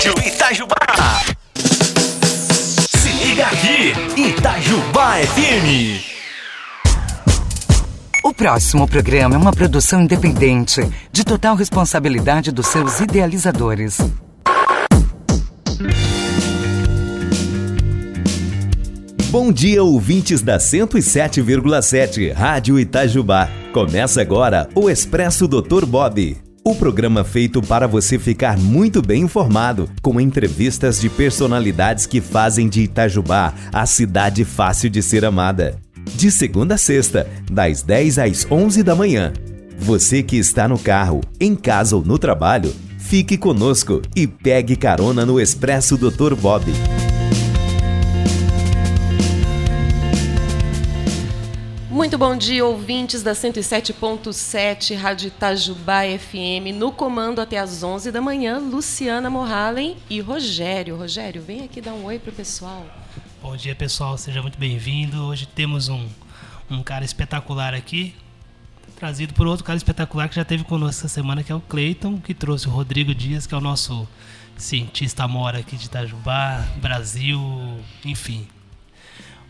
Rádio Itajubá. Se liga aqui, Itajubá FM. O próximo programa é uma produção independente, de total responsabilidade dos seus idealizadores. Bom dia, ouvintes da 107,7 Rádio Itajubá. Começa agora o Expresso Dr. Bob. O programa feito para você ficar muito bem informado, com entrevistas de personalidades que fazem de Itajubá a cidade fácil de ser amada. De segunda a sexta, das 10 às 11 da manhã. Você que está no carro, em casa ou no trabalho, fique conosco e pegue carona no Expresso Dr. Bob. Muito bom dia, ouvintes da 107.7 Rádio Itajubá FM. No comando até às 11 da manhã, Luciana Morhalen e Rogério. Rogério, vem aqui dar um oi pro pessoal. Bom dia, pessoal. Seja muito bem-vindo. Hoje temos um, um cara espetacular aqui, trazido por outro cara espetacular que já teve conosco essa semana, que é o Cleiton, que trouxe o Rodrigo Dias, que é o nosso cientista mora aqui de Itajubá, Brasil, enfim.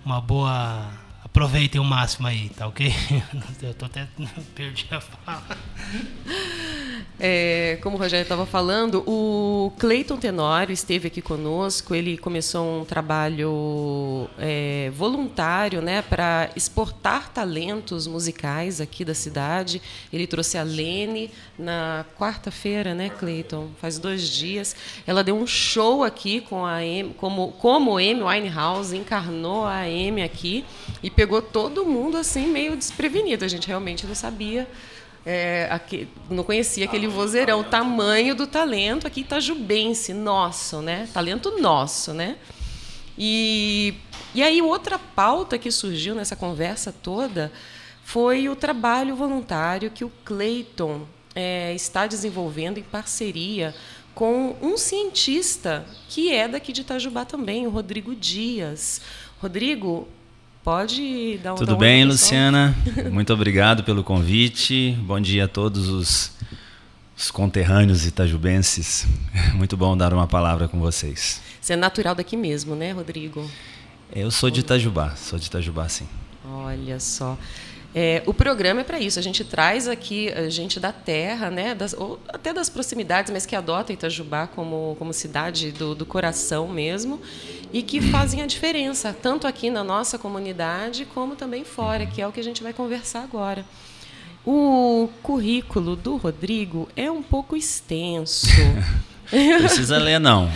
Uma boa aproveitem o máximo aí, tá ok? Eu tô até perdi a fala. É, como o Rogério estava falando, o Cleiton Tenório esteve aqui conosco. Ele começou um trabalho é, voluntário né, para exportar talentos musicais aqui da cidade. Ele trouxe a Lene na quarta-feira, né, Cleiton? Faz dois dias. Ela deu um show aqui com a M, como, como Amy Winehouse encarnou a Amy aqui e pegou todo mundo assim meio desprevenido. A gente realmente não sabia é, aqui, não conhecia aquele vozeirão, o tamanho do talento aqui itajubense, nosso, né? Talento nosso, né? E, e aí outra pauta que surgiu nessa conversa toda foi o trabalho voluntário que o Clayton é, está desenvolvendo em parceria com um cientista que é daqui de Itajubá também, o Rodrigo Dias. Rodrigo, Pode dar um Tudo bem, Luciana? Muito obrigado pelo convite. Bom dia a todos os, os conterrâneos itajubenses. Muito bom dar uma palavra com vocês. Você é natural daqui mesmo, né, Rodrigo? Eu sou de Itajubá, sou de Itajubá, sim. Olha só. É, o programa é para isso. A gente traz aqui a gente da terra, né, das, ou até das proximidades, mas que adota Itajubá como, como cidade do, do coração mesmo, e que fazem a diferença, tanto aqui na nossa comunidade, como também fora, que é o que a gente vai conversar agora. O currículo do Rodrigo é um pouco extenso. Precisa ler, não.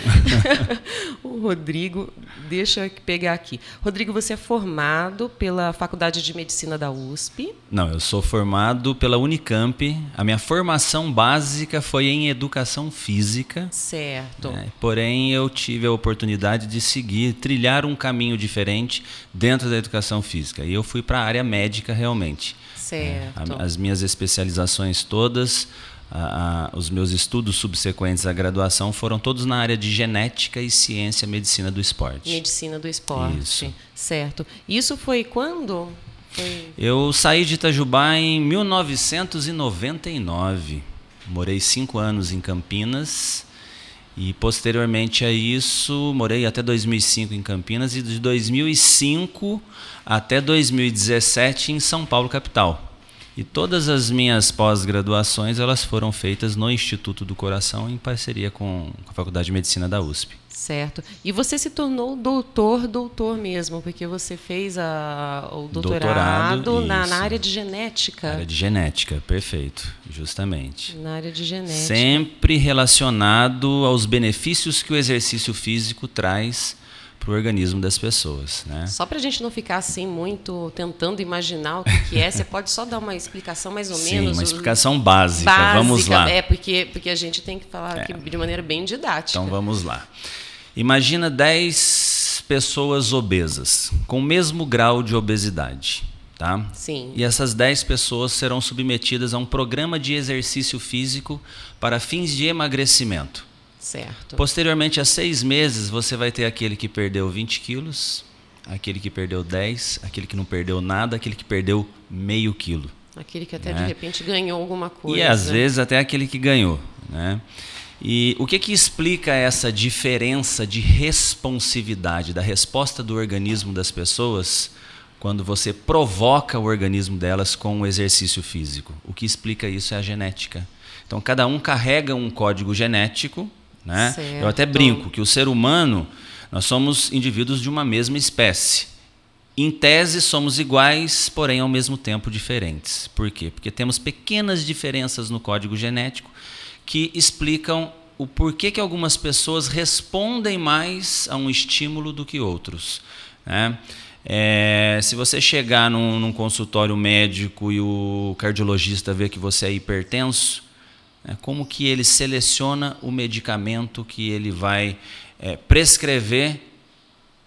o Rodrigo, deixa eu pegar aqui. Rodrigo, você é formado pela Faculdade de Medicina da USP? Não, eu sou formado pela Unicamp. A minha formação básica foi em educação física. Certo. Né? Porém, eu tive a oportunidade de seguir, trilhar um caminho diferente dentro da educação física. E eu fui para a área médica realmente. Certo. É, as minhas especializações todas a, a, os meus estudos subsequentes à graduação foram todos na área de genética e ciência medicina do esporte. Medicina do esporte, Isso. certo. Isso foi quando? Foi... Eu saí de Itajubá em 1999. Morei cinco anos em Campinas e posteriormente a isso morei até 2005 em Campinas e de 2005 até 2017 em São Paulo capital. E todas as minhas pós-graduações elas foram feitas no Instituto do Coração em parceria com a Faculdade de Medicina da USP. Certo. E você se tornou doutor, doutor mesmo, porque você fez a, o doutorado, doutorado na, na, área de genética. Na área de genética, perfeito, justamente. Na área de genética. Sempre relacionado aos benefícios que o exercício físico traz para o organismo das pessoas. Né? Só para a gente não ficar assim muito tentando imaginar o que, é, você pode só dar uma explicação mais ou Sim, menos. Sim, uma explicação básica. básica. Vamos lá. É, porque, porque a gente tem que falar é. de maneira bem didática. Então vamos lá. Imagina 10 pessoas obesas, com o mesmo grau de obesidade. Tá? Sim. E essas 10 pessoas serão submetidas a um programa de exercício físico para fins de emagrecimento. Certo. Posteriormente a seis meses, você vai ter aquele que perdeu 20 quilos, aquele que perdeu 10, aquele que não perdeu nada, aquele que perdeu meio quilo. Aquele que até né? de repente ganhou alguma coisa. E às vezes até aquele que ganhou. Né? E o que, que explica essa diferença de responsividade da resposta do organismo das pessoas quando você provoca o organismo delas com o exercício físico? O que explica isso é a genética. Então, cada um carrega um código genético. Né? Eu até brinco que o ser humano, nós somos indivíduos de uma mesma espécie. Em tese, somos iguais, porém ao mesmo tempo diferentes. Por quê? Porque temos pequenas diferenças no código genético que explicam o porquê que algumas pessoas respondem mais a um estímulo do que outros. Né? É, se você chegar num, num, consultório médico e o cardiologista vê que você é hipertenso, é, como que ele seleciona o medicamento que ele vai é, prescrever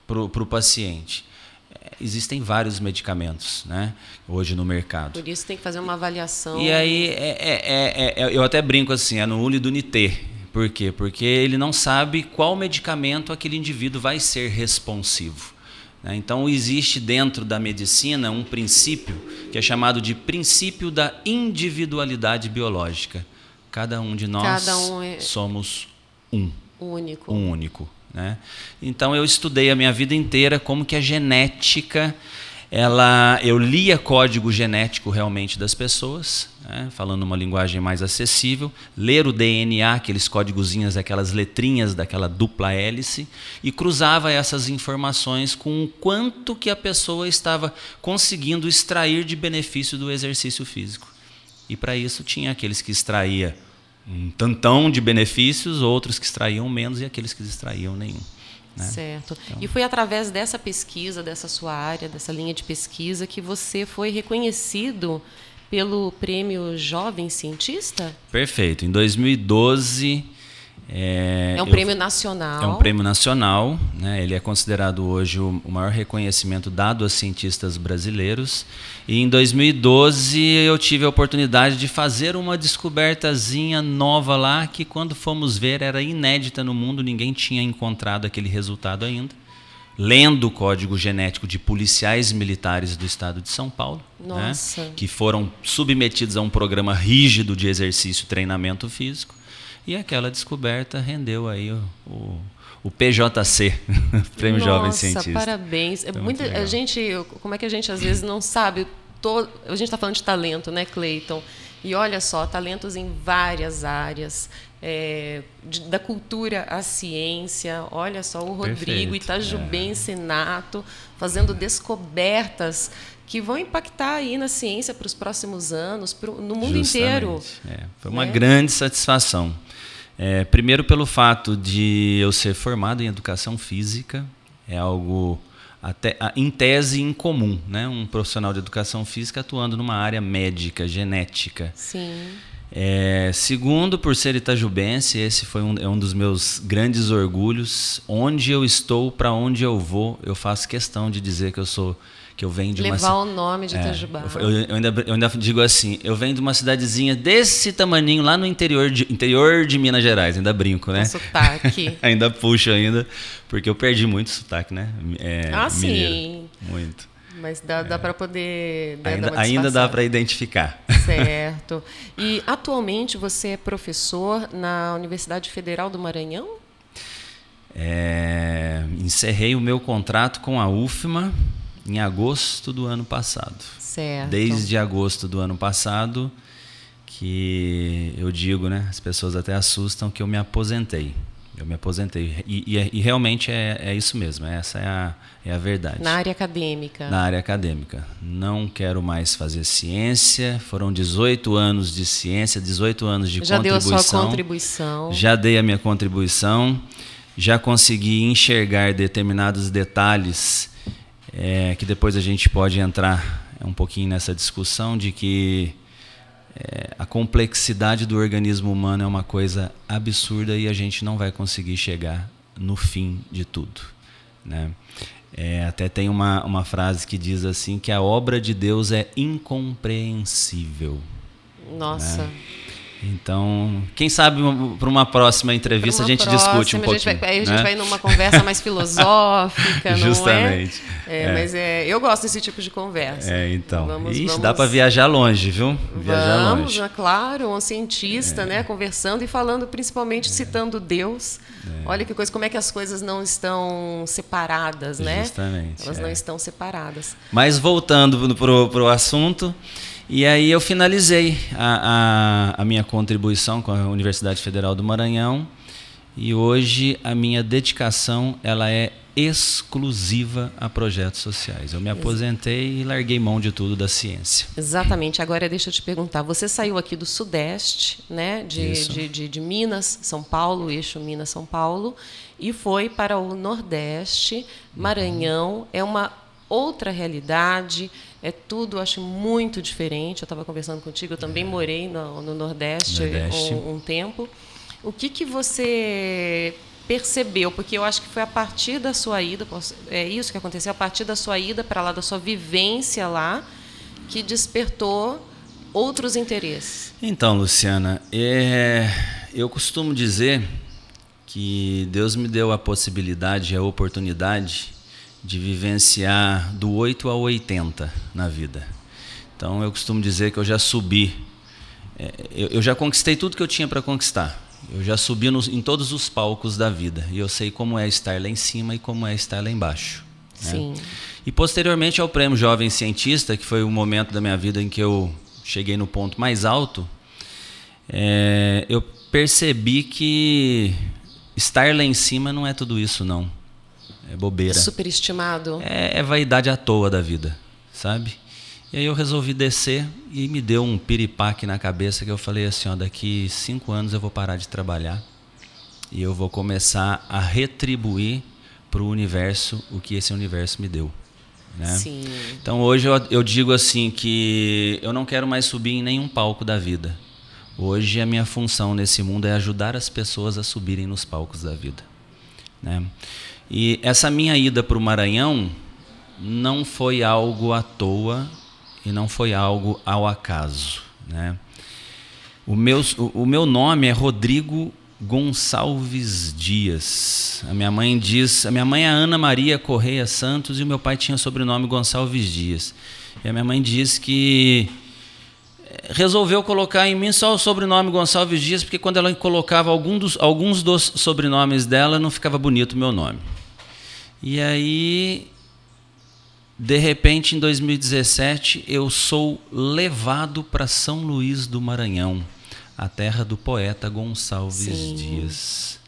para o paciente? É, existem vários medicamentos né, hoje no mercado. Por isso tem que fazer uma avaliação. E aí, é, é, é, eu até brinco assim, é no ule do NITê. Por quê? Porque ele não sabe qual medicamento aquele indivíduo vai ser responsivo. Né? Então, existe dentro da medicina um princípio que é chamado de princípio da individualidade biológica. Cada um de nós um é... somos um. Único. Um único. Né? Então, eu estudei a minha vida inteira como que a genética ela eu lia código genético realmente das pessoas, né, falando uma linguagem mais acessível, ler o DNA, aqueles códigozinhos, aquelas letrinhas daquela dupla hélice, e cruzava essas informações com o quanto que a pessoa estava conseguindo extrair de benefício do exercício físico. E para isso tinha aqueles que extraía um tantão de benefícios, outros que extraíam menos e aqueles que extraíam nenhum. Né? Certo. Então. E foi através dessa pesquisa, dessa sua área, dessa linha de pesquisa, que você foi reconhecido pelo prêmio Jovem Cientista? Perfeito. Em 2012. É, é um eu, prêmio nacional. É um prêmio nacional. Né? Ele é considerado hoje o, o maior reconhecimento dado a cientistas brasileiros. E em 2012 eu tive a oportunidade de fazer uma descobertazinha nova lá que quando fomos ver era inédita no mundo, ninguém tinha encontrado aquele resultado ainda. Lendo o código genético de policiais militares do estado de São Paulo, né, que foram submetidos a um programa rígido de exercício e treinamento físico, e aquela descoberta rendeu aí o, o o PJC, Prêmio Nossa, Jovem Cientista. parabéns. É muita, a gente, como é que a gente às vezes não sabe? Todo, a gente está falando de talento, né, Cleiton? E olha só, talentos em várias áreas, é, de, da cultura à ciência. Olha só, o Rodrigo Perfeito, Itajubense é. Nato, fazendo descobertas que vão impactar aí na ciência para os próximos anos, pro, no mundo Justamente, inteiro. É, foi uma né? grande satisfação. É, primeiro pelo fato de eu ser formado em educação física, é algo até em tese incomum, né? Um profissional de educação física atuando numa área médica, genética. Sim. É, segundo, por ser itajubense, esse foi um, é um dos meus grandes orgulhos. Onde eu estou, para onde eu vou, eu faço questão de dizer que eu sou que eu venho de Levar uma... o nome de é, Itajubá. Eu, eu, ainda, eu ainda digo assim, eu venho de uma cidadezinha desse tamaninho lá no interior de, interior de Minas Gerais, ainda brinco, né? sotaque. ainda puxo ainda, porque eu perdi muito sotaque, né? É, ah, mineiro. sim. Muito. Mas dá, dá para poder. Né, ainda, ainda dá para identificar. Certo. E atualmente você é professor na Universidade Federal do Maranhão? É, encerrei o meu contrato com a UFMA em agosto do ano passado. Certo. Desde agosto do ano passado que eu digo, né? As pessoas até assustam que eu me aposentei. Eu me aposentei. E, e, e realmente é, é, isso mesmo, essa é a, é a verdade. Na área acadêmica. Na área acadêmica. Não quero mais fazer ciência. Foram 18 anos de ciência, 18 anos de já contribuição. Já deu a sua contribuição. Já dei a minha contribuição. Já consegui enxergar determinados detalhes é, que depois a gente pode entrar um pouquinho nessa discussão de que é, a complexidade do organismo humano é uma coisa absurda e a gente não vai conseguir chegar no fim de tudo. Né? É, até tem uma, uma frase que diz assim que a obra de Deus é incompreensível. Nossa. Né? Então, quem sabe para uma próxima entrevista Uma a gente próxima, discute um pouquinho. vai- aí a gente né? vai numa conversa mais filosófica, não Justamente. é? É, É. Mas é, eu gosto desse tipo de conversa. É, então. Vamos- Ixi, vamos- dá para viajar longe, viu? Viajar Vamos, longe. né, claro, um cientista, né, conversando e falando, principalmente citando Deus. Olha que coisa, como é que as coisas não estão separadas, né? Justamente, Elas é. não estão separadas. Mas voltando pro, pro assunto, e aí eu finalizei a, a, a minha contribuição com a Universidade Federal do Maranhão e hoje a minha dedicação ela é exclusiva a projetos sociais. Eu me aposentei e larguei mão de tudo da ciência. Exatamente. Agora deixa eu te perguntar, você saiu aqui do Sudeste, né, de, de, de, de Minas, São Paulo, eixo Minas, São Paulo, e foi para o Nordeste, Maranhão. É uma outra realidade, é tudo, acho, muito diferente. Eu estava conversando contigo, eu também morei no, no Nordeste, Nordeste. Um, um tempo. O que, que você percebeu? Porque eu acho que foi a partir da sua ida, é isso que aconteceu, a partir da sua ida para lá, da sua vivência lá, que despertou outros interesses. Então, Luciana, é, eu costumo dizer que Deus me deu a possibilidade, a oportunidade de vivenciar do 8 ao 80 na vida. Então, eu costumo dizer que eu já subi, é, eu, eu já conquistei tudo que eu tinha para conquistar. Eu já subi nos- em todos os palcos da vida e eu sei como é estar lá em cima e como é estar lá embaixo. né? Sim. E posteriormente ao prêmio Jovem Cientista, que foi o momento da minha vida em que eu cheguei no ponto mais alto, é, eu percebi que estar lá em cima não é tudo isso, não. É bobeira. Superestimado. É, é vaidade à toa da vida, sabe? E aí eu resolvi descer e me deu um piripaque na cabeça que eu falei assim, ó, daqui cinco anos eu vou parar de trabalhar e eu vou começar a retribuir para o universo o que esse universo me deu. Né? Sim. Então hoje eu, eu digo assim que eu não quero mais subir em nenhum palco da vida. Hoje a minha função nesse mundo é ajudar as pessoas a subirem nos palcos da vida. Né? E essa minha ida para o Maranhão não foi algo à toa e não foi algo ao acaso. Né? O, meu, o, meu nome é Rodrigo Gonçalves Dias. A minha mãe diz, a minha mãe é Ana Maria Correia Santos e o meu pai tinha o sobrenome Gonçalves Dias. E a minha mãe diz que eh, resolveu colocar em mim só o sobrenome Gonçalves Dias, porque quando ela colocava algum dos, alguns dos sobrenomes dela, não ficava bonito o meu nome. E aí, de repente, em 2017, eu sou levado para São Luís do Maranhão, a terra do poeta Gonçalves Sim. Dias.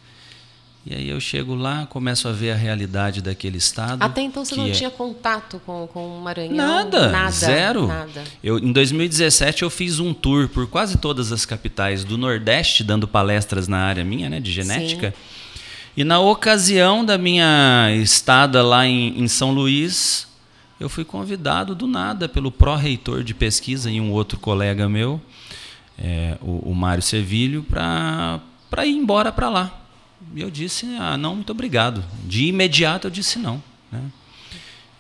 E aí eu chego lá, começo a ver a realidade daquele estado. Até então você não é- tinha contato com, com o Maranhão? Nada, Nada. zero. Nada. Eu, em 2017 eu fiz um tour por quase todas as capitais do Nordeste, dando palestras na área minha, né, de genética. E na ocasião da minha estada lá em, em São Luís, eu fui convidado do nada pelo pró-reitor de pesquisa e um outro colega meu, é, o, o Mário Servilho, para ir embora para lá. E eu disse, ah, não, muito obrigado. De imediato eu disse não. Né?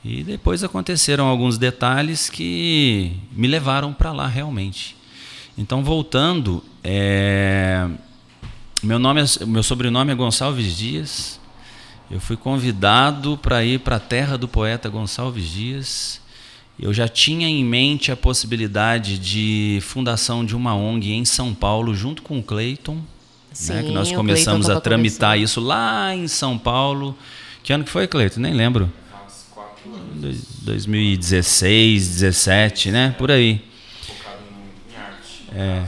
E depois aconteceram alguns detalhes que me levaram para lá realmente. Então, voltando, é, meu, nome é- meu sobrenome é Gonçalves Dias. Eu fui convidado para ir para a terra do poeta Gonçalves Dias. Eu já tinha em mente a possibilidade de fundação de uma ONG em São Paulo, junto com o Cleiton, né, que Sim, nós começamos a tramitar começando. isso lá em São Paulo. Que ano que foi, Cleiton? Nem lembro. Dois- 2016, 17, né? Por aí. É,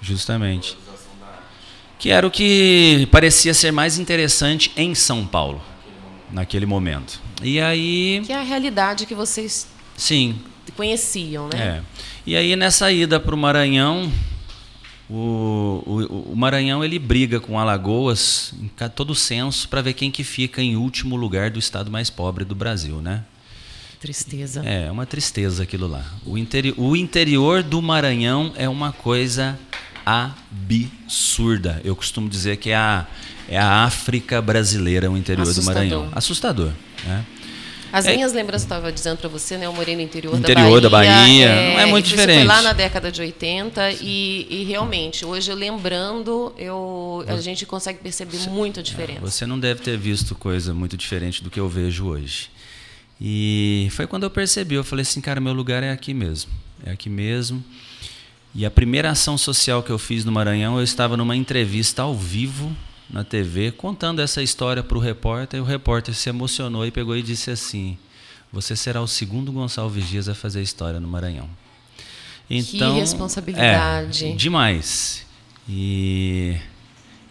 justamente. Que era o que parecia ser mais interessante em São Paulo, naquele momento. E aí, Que é a realidade que vocês sim, conheciam, né? é. E aí nessa ida para o Maranhão, o, o, o Maranhão ele briga com Alagoas em todo censo para ver quem que fica em último lugar do estado mais pobre do Brasil, né? Tristeza. É, uma tristeza aquilo lá. O, interi o interior do Maranhão é uma coisa absurda. Eu costumo dizer que é a, é a África brasileira, o interior Assustador. do Maranhão. Assustador. Né? As É- minhas lembranças, eu estava dizendo para você, né? Eu morei no interior, Interior da da Bahia. Bahia, não é muito diferente. Foi lá na década de 80 e, e realmente, hoje lembrando, eu, a gente consegue perceber muita diferença. Você não deve ter visto coisa muito diferente do que eu vejo hoje. E foi quando eu percebi, eu falei assim, cara, meu lugar é aqui mesmo. É aqui mesmo. E a primeira ação social que eu fiz no Maranhão, eu estava numa entrevista ao vivo na TV, contando essa história para o repórter, e o repórter se emocionou e pegou e disse assim: Você será o segundo Gonçalves Dias a fazer história no Maranhão. Então, responsabilidade. É, demais. E,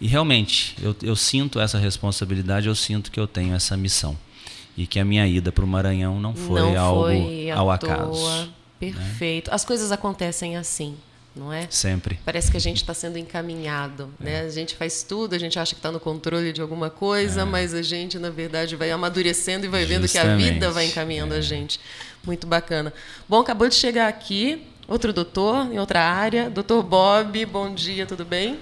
e realmente, eu, eu sinto essa responsabilidade, eu sinto que eu tenho essa missão. E que a minha ida para o Maranhão não foi não algo foi ao toa. acaso. Perfeito. As coisas acontecem assim, não é? Sempre. Parece que a gente está sendo encaminhado, né? A gente faz tudo, a gente acha que está no controle de alguma coisa, mas a gente, na verdade, vai amadurecendo e vai vendo que a Justamente. vida vai encaminhando a gente. Muito bacana. Bom, acabou de chegar aqui outro doutor em outra área, doutor Bob. Bom dia, tudo bem?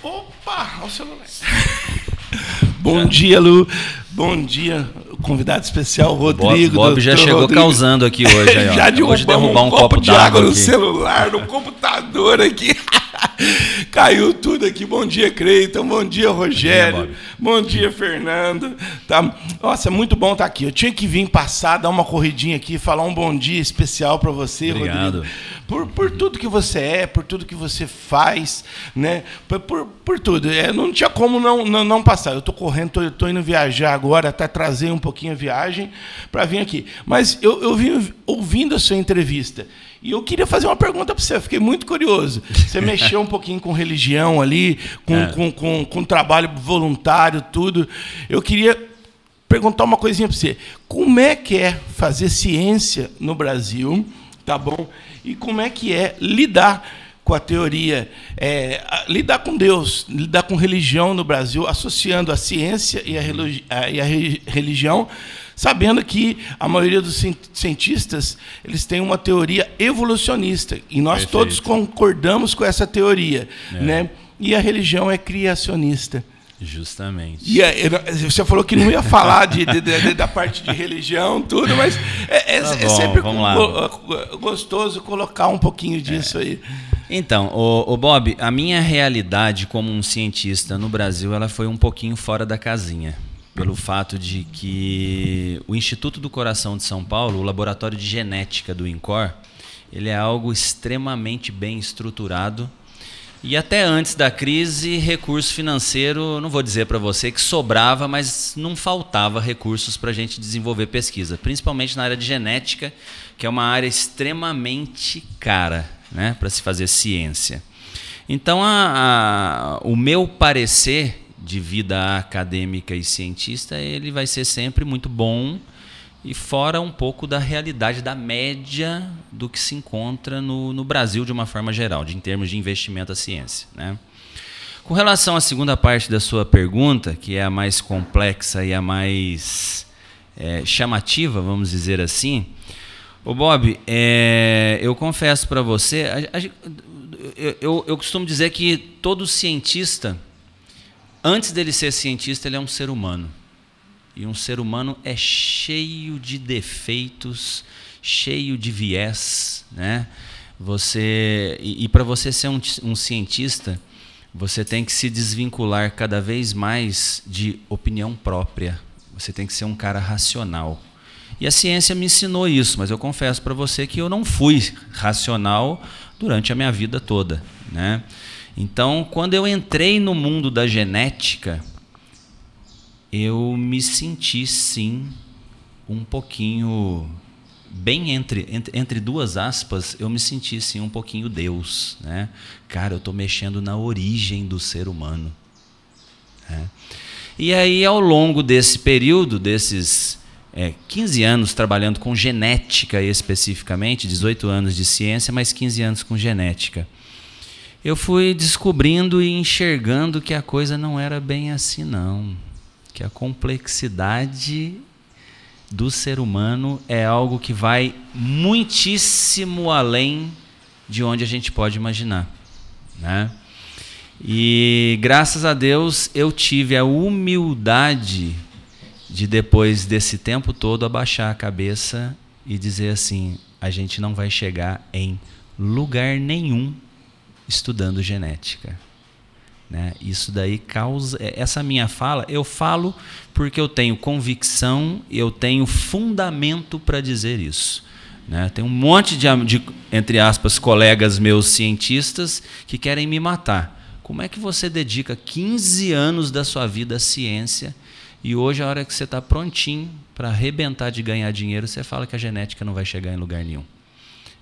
Opa, olha o celular. Bom dia, Lu. Bom dia, convidado especial, Rodrigo. Bob, Bob já chegou Rodrigo. causando aqui hoje. Aí, ó. já derrubamos derrubar um copo de água d'água no aqui. celular, no computador aqui. Caiu tudo aqui. Bom dia, Creiton. Bom dia, Rogério. Bom dia, Fernando. Tá. Nossa, muito bom estar aqui. Eu tinha que vir passar, dar uma corridinha aqui, falar um bom dia especial para você, Obrigado. Rodrigo. Por, por tudo que você é, por tudo que você faz, né? Por, por, por tudo. É, não tinha como não, não, não passar. Eu estou correndo, tô, tô indo viajar agora, até trazer um pouquinho a viagem para vir aqui. Mas eu, eu vim ouvindo a sua entrevista. E eu queria fazer uma pergunta para você, eu fiquei muito curioso. Você mexeu um pouquinho com religião ali, com, É. com, com, com trabalho voluntário, tudo. Eu queria perguntar uma coisinha para você. Como é que é fazer ciência no Brasil, tá bom? E como é que é lidar com a teoria, é, lidar com Deus, lidar com religião no Brasil, associando a ciência e a, e a re- religião, sabendo que a maioria dos cien- cientistas eles têm uma teoria evolucionista e nós Perfeito. todos concordamos com essa teoria, É. né? E a religião é criacionista. Justamente. E não- você falou que não ia falar de, de- de- da parte de religião, tudo, mas é, é- Tá é bom, sempre lá. go- gostoso colocar um pouquinho disso aí. Então, o, Bob, a minha realidade como um cientista no Brasil, ela foi um pouquinho fora da casinha, pelo fato de que o Instituto do Coração de São Paulo, o laboratório de genética do INCOR, ele é algo extremamente bem estruturado. E até antes da crise, recurso financeiro, não vou dizer para você que sobrava, mas não faltava recursos para a gente desenvolver pesquisa, principalmente na área de genética, que é uma área extremamente cara né, para se fazer ciência. Então, a- a- o meu parecer de vida acadêmica e cientista, ele vai ser sempre muito bom e fora um pouco da realidade da média do que se encontra no, no Brasil de uma forma geral, de, em termos de investimento à ciência. Né? Com relação à segunda parte da sua pergunta, que é a mais complexa e a mais eh, chamativa, vamos dizer assim, Ô Bob, é, eu confesso para você, a- a- eu- eu costumo dizer que todo cientista, antes dele ser cientista, ele é um ser humano. E um ser humano é cheio de defeitos, cheio de viés, né? Você e, para você ser um, um cientista, você tem que se desvincular cada vez mais de opinião própria. Você tem que ser um cara racional. E a ciência me ensinou isso, mas eu confesso para você que eu não fui racional durante a minha vida toda, né? Então, quando eu entrei no mundo da genética, eu me senti sim um pouquinho bem entre, entre entre duas aspas, eu me senti sim um pouquinho Deus, né? Cara, eu estou mexendo na origem do ser humano. né? E aí, ao longo desse período, desses é, 15 anos trabalhando com genética especificamente, 18 anos de ciência, mais 15 anos com genética, eu fui descobrindo e enxergando que a coisa não era bem assim, não. Que a complexidade do ser humano é algo que vai muitíssimo além de onde a gente pode imaginar. Né? E graças a Deus eu tive a humildade de depois desse tempo todo abaixar a cabeça e dizer assim: a gente não vai chegar em lugar nenhum estudando genética. Né? Isso daí causa. É, essa minha fala, eu falo porque eu tenho convicção, eu tenho fundamento para dizer isso. Né? Tem um monte de, de, entre aspas, colegas meus cientistas que querem me matar. Como é que você dedica 15 anos da sua vida à ciência e hoje, a hora que você está prontinho para arrebentar de ganhar dinheiro, você fala que a genética não vai chegar em lugar nenhum?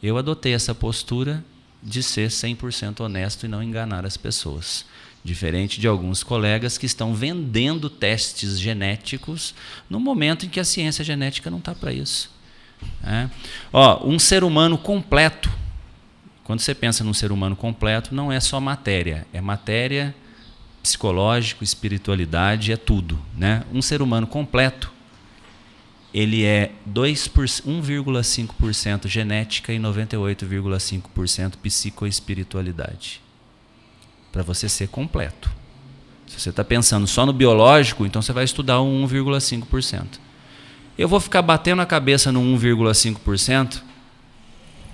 Eu adotei essa postura de ser 100% honesto e não enganar as pessoas. Diferente de alguns colegas que estão vendendo testes genéticos no momento em que a ciência genética não está para isso. É. Ó, um ser humano completo. Quando você pensa num ser humano completo, não é só matéria, é matéria, psicológico, espiritualidade, é tudo. Né? Um ser humano completo, ele é 1,5% genética e 98,5% psicoespiritualidade. Para você ser completo. Se você está pensando só no biológico, então você vai estudar o 1,5%. Eu vou ficar batendo a cabeça no 1,5%,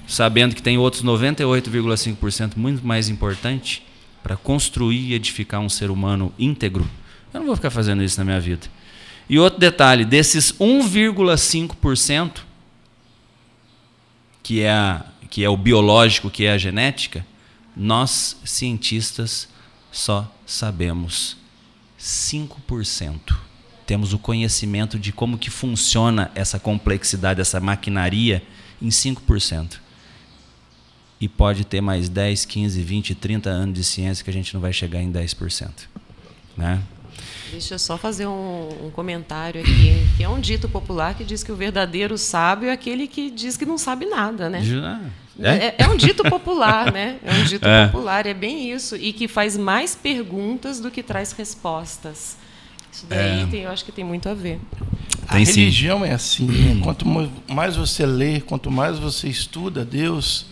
sabendo que tem outros 98,5% muito mais importante para construir e edificar um ser humano íntegro. Eu não vou ficar fazendo isso na minha vida. E outro detalhe, desses 1,5% que é a, que é o biológico, que é a genética, nós cientistas só sabemos 5% temos o conhecimento de como que funciona essa complexidade, essa maquinaria em 5%. E pode ter mais 10, 15, 20, 30 anos de ciência que a gente não vai chegar em 10%. Né? Deixa eu só fazer um, um, comentário aqui, que é um dito popular que diz que o verdadeiro sábio é aquele que diz que não sabe nada, né? É? É, é um dito popular, né? É um dito é. popular, é bem isso. E que faz mais perguntas do que traz respostas. Isso daí é. tem, eu acho que tem muito a ver. A tem religião sim. é assim. Né? Quanto mais você lê, quanto mais você estuda Deus,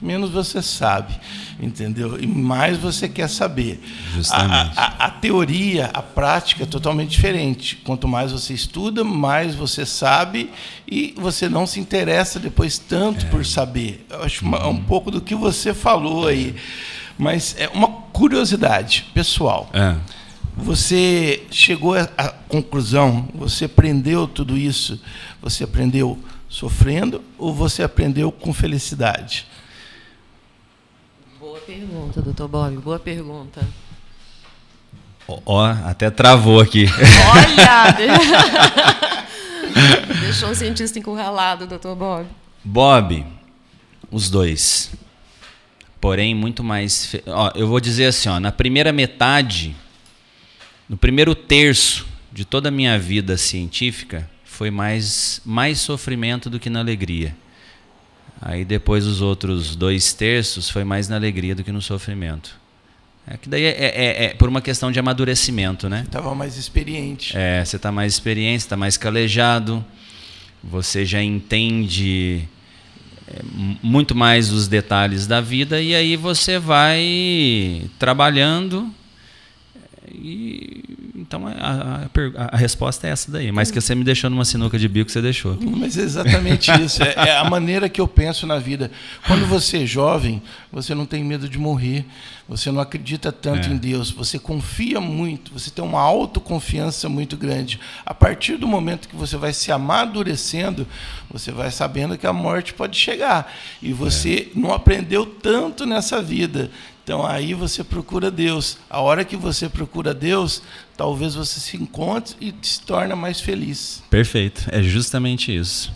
menos você sabe, entendeu? E mais você quer saber. Justamente. A, a, a, teoria, a prática é totalmente diferente. Quanto mais você estuda, mais você sabe e você não se interessa depois tanto é. por saber. Eu acho uma, um pouco do que você falou aí. Mas é uma curiosidade pessoal. É. Você chegou à conclusão, você aprendeu tudo isso, você aprendeu sofrendo ou você aprendeu com felicidade? Boa pergunta, doutor Bob, boa pergunta. Ó, oh, até travou aqui. Olha! Deixou um cientista encurralado, doutor Bob. Bob, os dois. Porém, muito mais. Ó, eu vou dizer assim: ó, na primeira metade no primeiro terço de toda a minha vida científica, foi mais, mais sofrimento do que na alegria. Aí depois os outros dois terços foi mais na alegria do que no sofrimento. É que daí é, é, é por uma questão de amadurecimento, né? Estava mais experiente. É, você está mais experiente, está mais calejado, você já entende é, muito mais os detalhes da vida e aí você vai trabalhando e então a, a, a, resposta é essa daí. Mas que você me deixou numa sinuca de bico, você deixou. Mas é exatamente isso. É, é, a maneira que eu penso na vida. Quando você é jovem, você não tem medo de morrer. Você não acredita tanto é. em Deus. Você confia muito. Você tem uma autoconfiança muito grande. A partir do momento que você vai se amadurecendo, você vai sabendo que a morte pode chegar. E você é. não aprendeu tanto nessa vida. Então aí você procura Deus. A hora que você procura Deus, talvez você se encontre e se torne mais feliz. Perfeito. É justamente isso.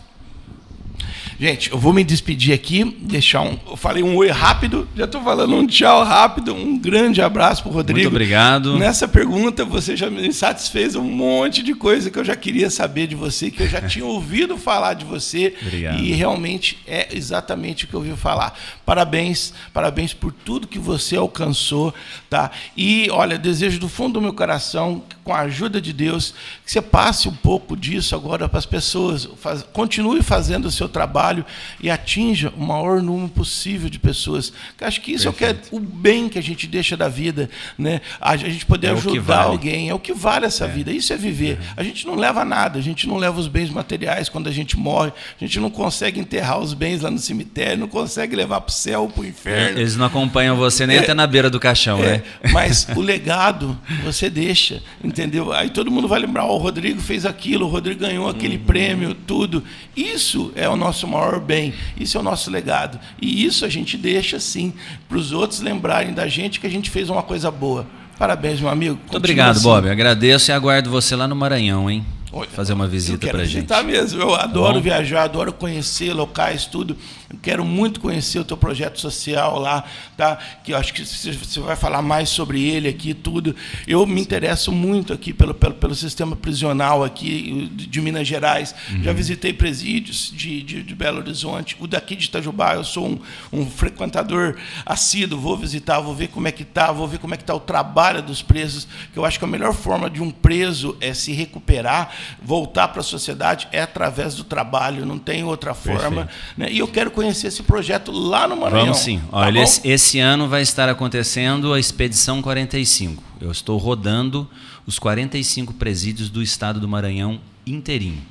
Gente, eu vou me despedir aqui, deixar um. Eu falei um oi rápido, já estou falando um tchau rápido. Um grande abraço para o Rodrigo. Muito obrigado. Nessa pergunta, você já me satisfez um monte de coisa que eu já queria saber de você, que eu já tinha ouvido falar de você. Obrigado. E realmente é exatamente o que eu ouvi falar. Parabéns, parabéns por tudo que você alcançou, tá? E olha, desejo do fundo do meu coração com a ajuda de Deus, que você passe um pouco disso agora para as pessoas, faz, continue fazendo o seu trabalho e atinja o maior número possível de pessoas. Eu acho que isso Perfeito. é o, que é, o bem que a gente deixa da vida, né? A gente poder é ajudar vale. alguém, é o que vale essa é. vida. Isso é viver. É. A gente não leva nada, a gente não leva os bens materiais quando a gente morre, a gente não consegue enterrar os bens lá no cemitério, não consegue levar para o céu, para o inferno. Eles não acompanham você nem é. até na beira do caixão, né? Mas o legado você deixa, entendeu? Aí todo mundo vai lembrar, oh, o Rodrigo fez aquilo, o Rodrigo ganhou aquele uhum. prêmio, tudo. Isso é o nosso maior bem, isso é o nosso legado. E isso a gente deixa, sim, para os outros lembrarem da gente que a gente fez uma coisa boa. Parabéns, meu amigo. Muito obrigado, assim. Bob. Agradeço e aguardo você lá no Maranhão, hein? fazer uma visita para gente. visitar mesmo. Eu adoro tá viajar, adoro conhecer locais, tudo. Eu quero muito conhecer o teu projeto social lá, tá? Que eu acho que você vai falar mais sobre ele aqui, tudo. Eu me interesso muito aqui pelo, pelo, pelo sistema prisional aqui de, Minas Gerais. Uhum. Já visitei presídios de, de, de, Belo Horizonte. O daqui de Itajubá, eu sou um, um frequentador assíduo. Vou visitar, vou ver como é que tá, vou ver como é que está o trabalho dos presos. Que eu acho que a melhor forma de um preso é se recuperar, voltar para a sociedade é através do trabalho. Não tem outra forma. Né? E eu quero conhecer esse projeto lá no Maranhão. Vamos sim. Tá Olha, esse, esse, ano vai estar acontecendo a Expedição 45. Eu estou rodando os 45 presídios do estado do Maranhão inteirinho.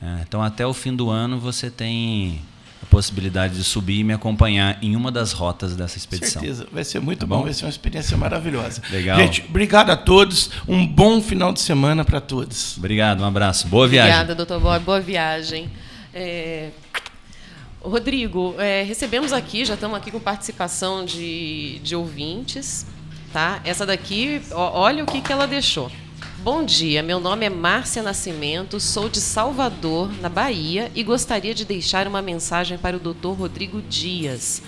É, então, até o fim do ano, você tem a possibilidade de subir e me acompanhar em uma das rotas dessa expedição. Certeza, vai ser muito tá bom? bom, vai ser uma experiência maravilhosa. Legal. Gente, obrigado a todos, um bom final de semana para todos. Obrigado, um abraço, boa viagem. Obrigada, doutor Bob, boa viagem. É... Rodrigo, é, recebemos aqui, já estamos aqui com participação de, de ouvintes. Tá? Essa daqui, ó, olha o que, que ela deixou. Bom dia, meu nome é Márcia Nascimento, sou de Salvador, na Bahia, e gostaria de deixar uma mensagem para o Dr. Rodrigo Dias.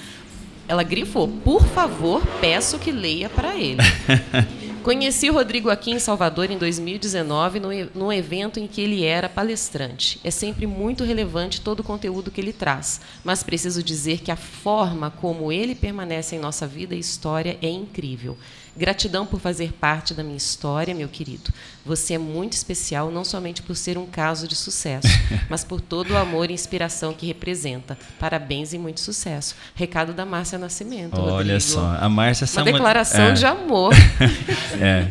Ela grifou: por favor, peço que leia para ele. Conheci o Rodrigo aqui em Salvador em 2019, num evento em que ele era palestrante. É sempre muito relevante todo o conteúdo que ele traz, mas preciso dizer que a forma como ele permanece em nossa vida e história é incrível. Gratidão por fazer parte da minha história, meu querido. Você é muito especial, não somente por ser um caso de sucesso, mas por todo o amor e inspiração que representa. Parabéns e muito sucesso. Recado da Márcia Nascimento. Olha Rodrigo. só, a Márcia Uma declaração é. de amor. é.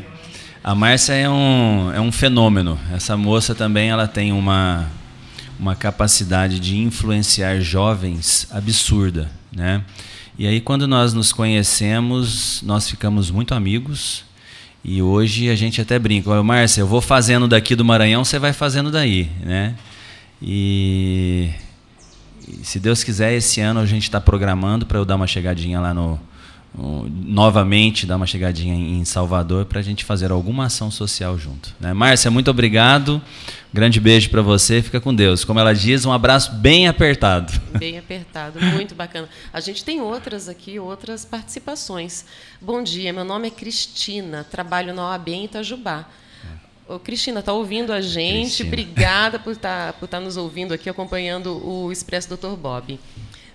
A Márcia é um, é um fenômeno. Essa moça também ela tem uma, uma capacidade de influenciar jovens absurda, né? E aí, quando nós nos conhecemos, nós ficamos muito amigos. E hoje a gente até brinca: Olha, Márcia, eu vou fazendo daqui do Maranhão, você vai fazendo daí. Né? E, e se Deus quiser, esse ano a gente está programando para eu dar uma chegadinha lá no, novamente dar uma chegadinha em Salvador para a gente fazer alguma ação social junto. Né? Márcia, muito obrigado. Grande beijo para você. Fica com Deus. Como ela diz, um abraço bem apertado. Bem apertado, muito bacana. A gente tem outras aqui, outras participações. Bom dia, meu nome é Cristina, trabalho na OAB em Itajubá. Ô, Cristina, está ouvindo a gente? Cristina. Obrigada por estar tá, por tá nos ouvindo aqui, acompanhando o Expresso Dr. Bob.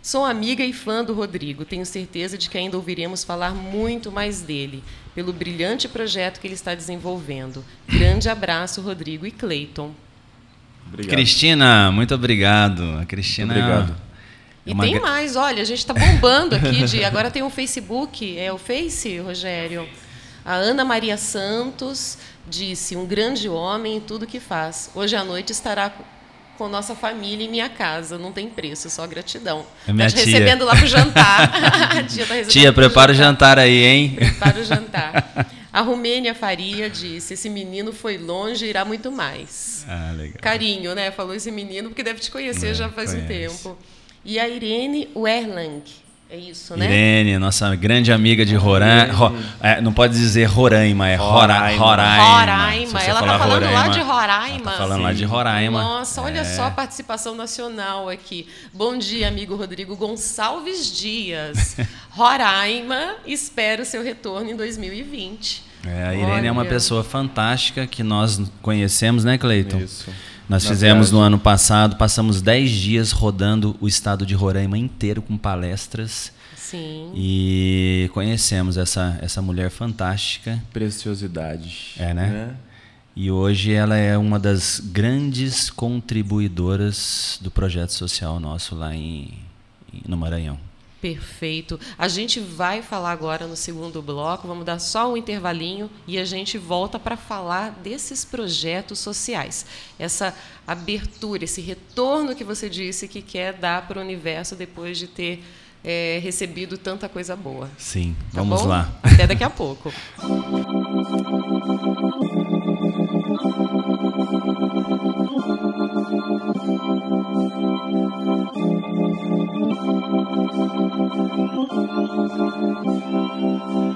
Sou amiga e fã do Rodrigo. Tenho certeza de que ainda ouviremos falar muito mais dele, pelo brilhante projeto que ele está desenvolvendo. Grande abraço, Rodrigo e Cleiton. Obrigado. Cristina, muito obrigado. A Cristina. Obrigado. É e tem mais, olha, a gente está bombando aqui. De, agora tem o um Facebook, é o Face, Rogério. A Ana Maria Santos disse: um grande homem em tudo que faz. Hoje à noite estará com nossa família em minha casa. Não tem preço, só gratidão. É minha tá tia. recebendo lá pro jantar. tia, tá tia prepara o jantar aí, hein? Prepara o jantar. A Rumênia Faria disse: esse menino foi longe, irá muito mais. Ah, legal. Carinho, né? Falou esse menino, porque deve te conhecer é, já faz conhece. um tempo. E a Irene Werlang é isso, né? Irene, nossa grande amiga de Roraima. Ro, é, não pode dizer Roraima, é Roraima. Roraima. Roraima. Ela está falando Roraima, lá de Roraima. Tá falando Sim. lá de Roraima. Nossa, olha é. só a participação nacional aqui. Bom dia, amigo Rodrigo Gonçalves Dias. Roraima, espero seu retorno em 2020. É, a Irene olha. é uma pessoa fantástica que nós conhecemos, né, Cleiton? Isso. Nós fizemos viagem. no ano passado, passamos 10 dias rodando o estado de Roraima inteiro com palestras. Sim. E conhecemos essa, essa mulher fantástica. Preciosidade. É, né? né? E hoje ela é uma das grandes contribuidoras do projeto social nosso lá em, no Maranhão. Perfeito. A gente vai falar agora no segundo bloco, vamos dar só um intervalinho e a gente volta para falar desses projetos sociais. Essa abertura, esse retorno que você disse que quer dar para o universo depois de ter é, recebido tanta coisa boa. Sim, Tá vamos bom? lá. Até daqui a pouco.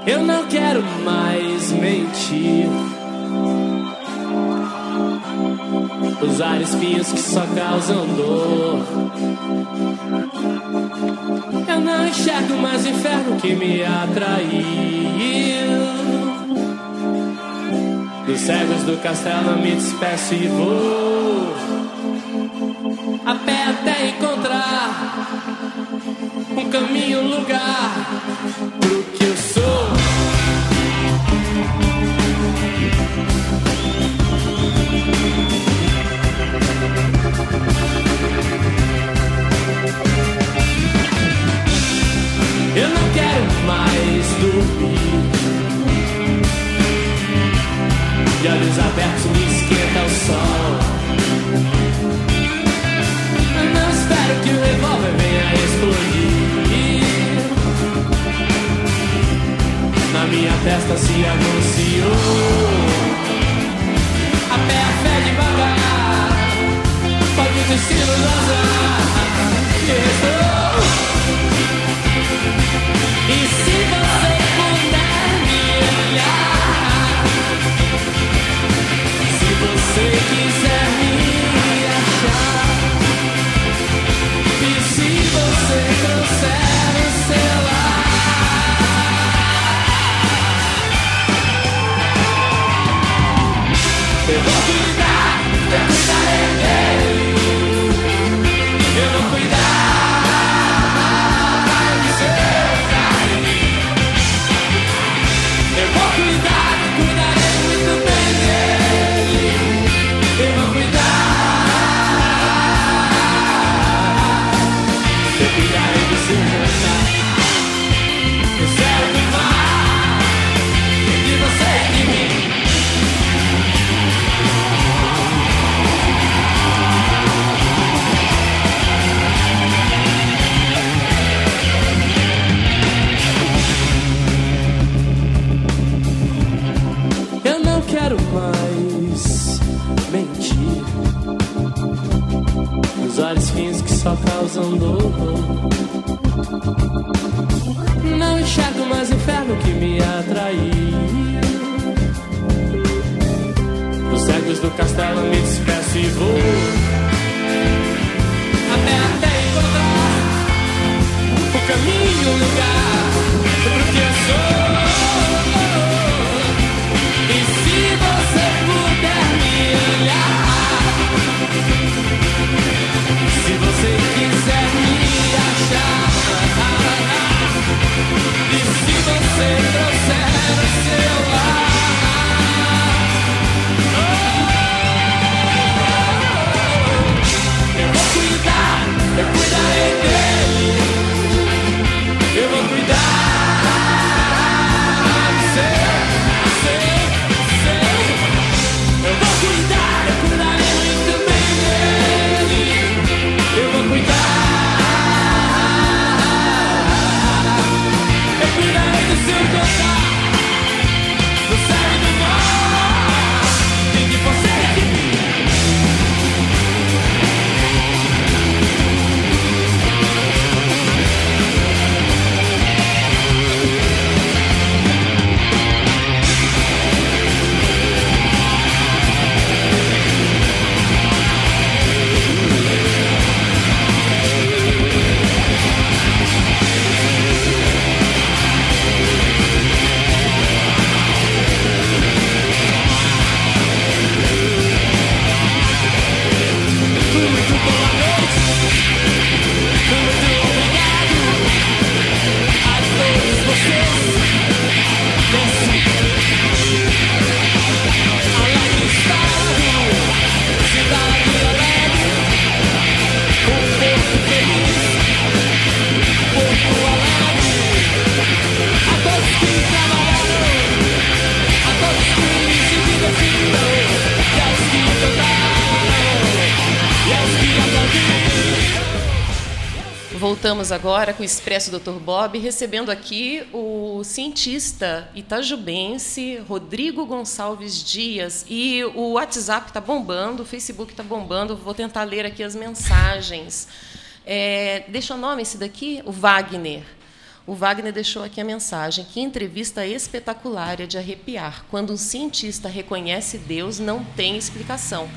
Eu não quero mais mentir. Usar espinhos que só causam dor. Eu não enxergo mais o inferno que me atraiu. Dos cegos do castelo me despeço e vou. A pé até encontrar um caminho, um lugar pro que eu sou. Eu não quero mais dormir. De olhos abertos me esquenta o sol. Eu não espero que o revólver venha explodir. Testa se anunciou. A pé, a fé devagar. Pode o destino. Me restou. E se você puder me olhar, se você quiser despeço Voltamos agora com o Expresso Dr. Bob, recebendo aqui o cientista itajubense Rodrigo Gonçalves Dias. E o WhatsApp está bombando, o Facebook está bombando. Vou tentar ler aqui as mensagens. É, deixa o nome esse daqui? O Wagner. O Wagner deixou aqui a mensagem: que entrevista espetacular, é de arrepiar. Quando um cientista reconhece Deus, não tem explicação.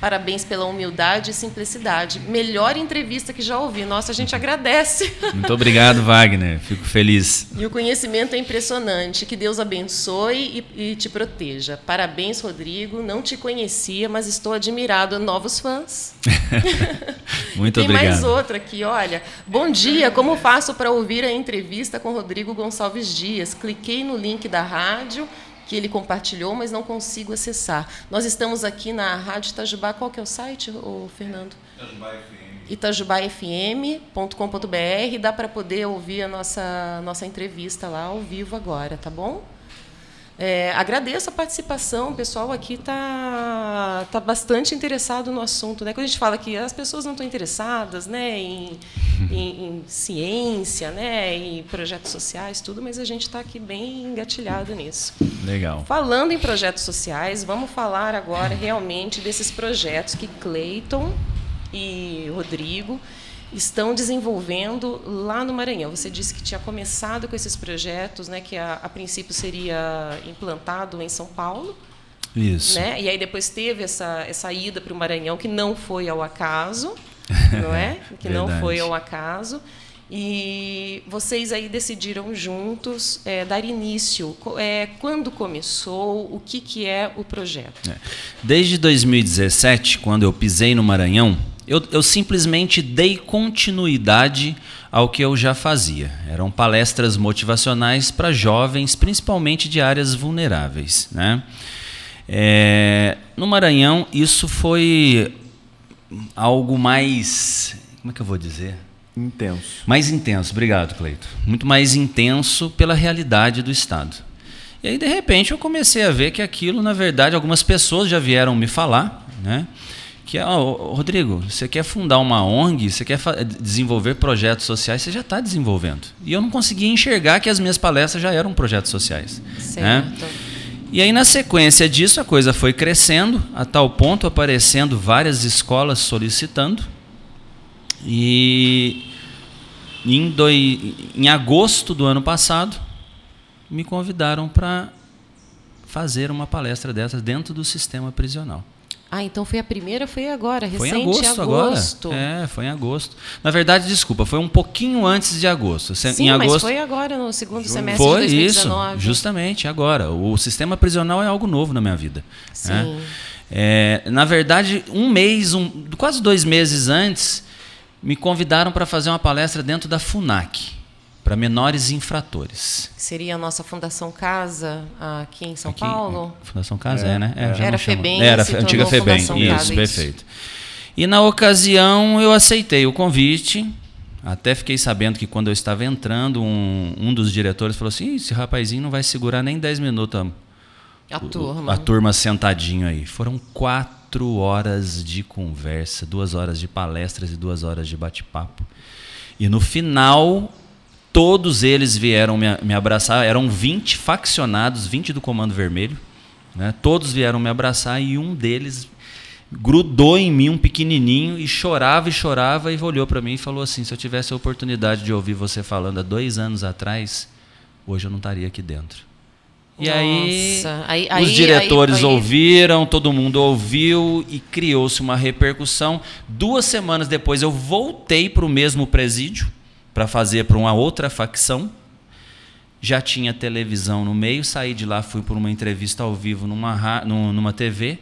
Parabéns pela humildade e simplicidade. Melhor entrevista que já ouvi. Nossa, a gente agradece. Muito obrigado, Wagner. Fico feliz. E o conhecimento é impressionante. Que Deus abençoe e, e te proteja. Parabéns, Rodrigo. Não te conhecia, mas estou admirado. Novos fãs. Muito Tem obrigado. mais outra aqui, olha. Bom dia, como faço para ouvir a entrevista com Rodrigo Gonçalves Dias? Cliquei no link da rádio que ele compartilhou, mas não consigo acessar. Nós estamos aqui na Rádio Itajubá. Qual que é o site, ô, Fernando? itajubafm.com.br. Dá para poder ouvir a nossa, nossa entrevista lá ao vivo agora, tá bom? É, agradeço a participação, o pessoal aqui está tá bastante interessado no assunto. Né? Quando a gente fala que as pessoas não estão interessadas né, em, em, em ciência, né, em projetos sociais, tudo, mas a gente está aqui bem engatilhado nisso. Legal. Falando em projetos sociais, vamos falar agora realmente desses projetos que Cleiton e Rodrigo estão desenvolvendo lá no Maranhão. Você disse que tinha começado com esses projetos, né, que a, a princípio seria implantado em São Paulo, Isso. né? E aí depois teve essa essa ida para o Maranhão que não foi ao acaso, não é? Que não foi ao acaso. E vocês aí decidiram juntos é, dar início. É, quando começou? O que, que é o projeto? Desde 2017, quando eu pisei no Maranhão, eu, eu simplesmente dei continuidade ao que eu já fazia. Eram palestras motivacionais para jovens, principalmente de áreas vulneráveis. Né? É, no Maranhão, isso foi algo mais. Como é que eu vou dizer? Intenso. Mais intenso, obrigado, Cleito. Muito mais intenso pela realidade do Estado. E aí, de repente, eu comecei a ver que aquilo, na verdade, algumas pessoas já vieram me falar, né? Que, ó, ô, Rodrigo, você quer fundar uma ONG, você quer desenvolver projetos sociais, você já está desenvolvendo. E eu não conseguia enxergar que as minhas palestras já eram projetos sociais. né? Certo. E aí, na sequência disso, a coisa foi crescendo, a tal ponto aparecendo várias escolas solicitando. E em, doi- em agosto do ano passado, me convidaram para fazer uma palestra dessas dentro do sistema prisional. Ah, então foi a primeira, foi agora, Foi recente em agosto, agosto. agora. É, foi em agosto. Na verdade, desculpa, foi um pouquinho antes de agosto. Sim, em mas agosto foi agora, no segundo semestre foi de isso, 2019. justamente agora. O sistema prisional é algo novo na minha vida. Sim. né? É, na verdade, um mês, um, quase dois meses antes, me convidaram para fazer uma palestra dentro da FUNAC, para menores infratores. Seria a nossa Fundação Casa aqui em São Aqui, Paulo? Fundação Casa é, né? É, Era. FEBEM, Era antiga FEBEM, isso, isso. perfeito. E na ocasião eu aceitei o convite, até fiquei sabendo que quando eu estava entrando, um, um dos diretores falou assim, "Ih, esse rapazinho não vai segurar nem 10 minutos a, A turma. a turma sentadinho aí. Foram quatro horas de conversa, duas horas de palestras e duas horas de bate-papo. E no final, todos eles vieram me, me abraçar. Eram 20 faccionados, 20 do Comando Vermelho. Né? Todos vieram me abraçar e um deles grudou em mim, um pequenininho, e chorava e chorava e olhou para mim e falou assim: se eu tivesse a oportunidade de ouvir você falando há dois anos atrás, hoje eu não estaria aqui dentro. E aí, Nossa, aí- os aí- diretores aí- aí- ouviram, todo mundo ouviu e criou-se uma repercussão. Duas semanas depois eu voltei para o mesmo presídio para fazer para uma outra facção. Já tinha televisão no meio, saí de lá, fui por uma entrevista ao vivo numa, numa TV.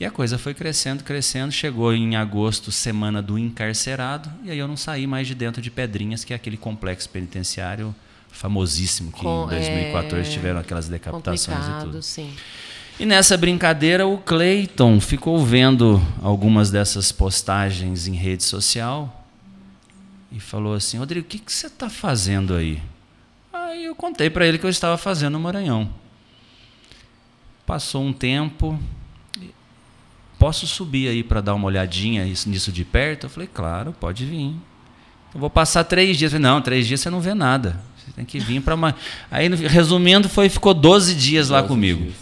E a coisa foi crescendo, crescendo. Chegou em agosto, semana do encarcerado, e aí eu não saí mais de dentro de Pedrinhas, que é aquele complexo penitenciário famosíssimo que Com- em 2014 é, tiveram aquelas decapitações e tudo. sim. E nessa brincadeira, o Clayton ficou vendo algumas dessas postagens em rede social e falou assim: Rodrigo, o que, que você está fazendo aí? Aí eu contei para ele que eu estava fazendo no Maranhão. Passou um tempo. Posso subir aí para dar uma olhadinha isso- nisso de perto? Eu falei, claro, pode vir. Eu vou passar três dias. Eu falei, não, três dias você não vê nada. Você tem que vir para uma. Aí, resumindo, foi ficou 12 dias lá comigo. Dias.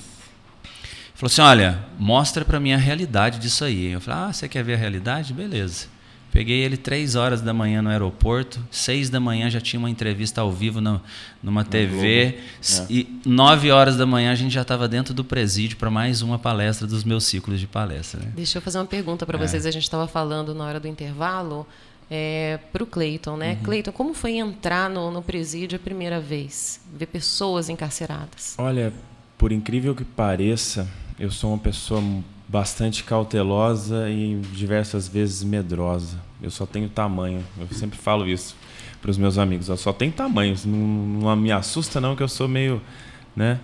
Falou assim: olha, mostra para mim a realidade disso aí. Eu falei: ah, você quer ver a realidade? Beleza. Peguei ele três horas da manhã no aeroporto, seis da manhã já tinha uma entrevista ao vivo no, numa TV, é. e nove horas da manhã a gente já estava dentro do presídio para mais uma palestra dos meus ciclos de palestra. Né? Deixa eu fazer uma pergunta para é. vocês. A gente estava falando na hora do intervalo é, para o Cleiton, né? Uhum. Cleiton, como foi entrar no, no presídio a primeira vez, ver pessoas encarceradas? Olha, por incrível que pareça, eu sou uma pessoa bastante cautelosa e diversas vezes medrosa. Eu só tenho tamanho. Eu sempre falo isso para os meus amigos. Eu só tenho tamanho. Não, não me assusta não que eu sou meio, né?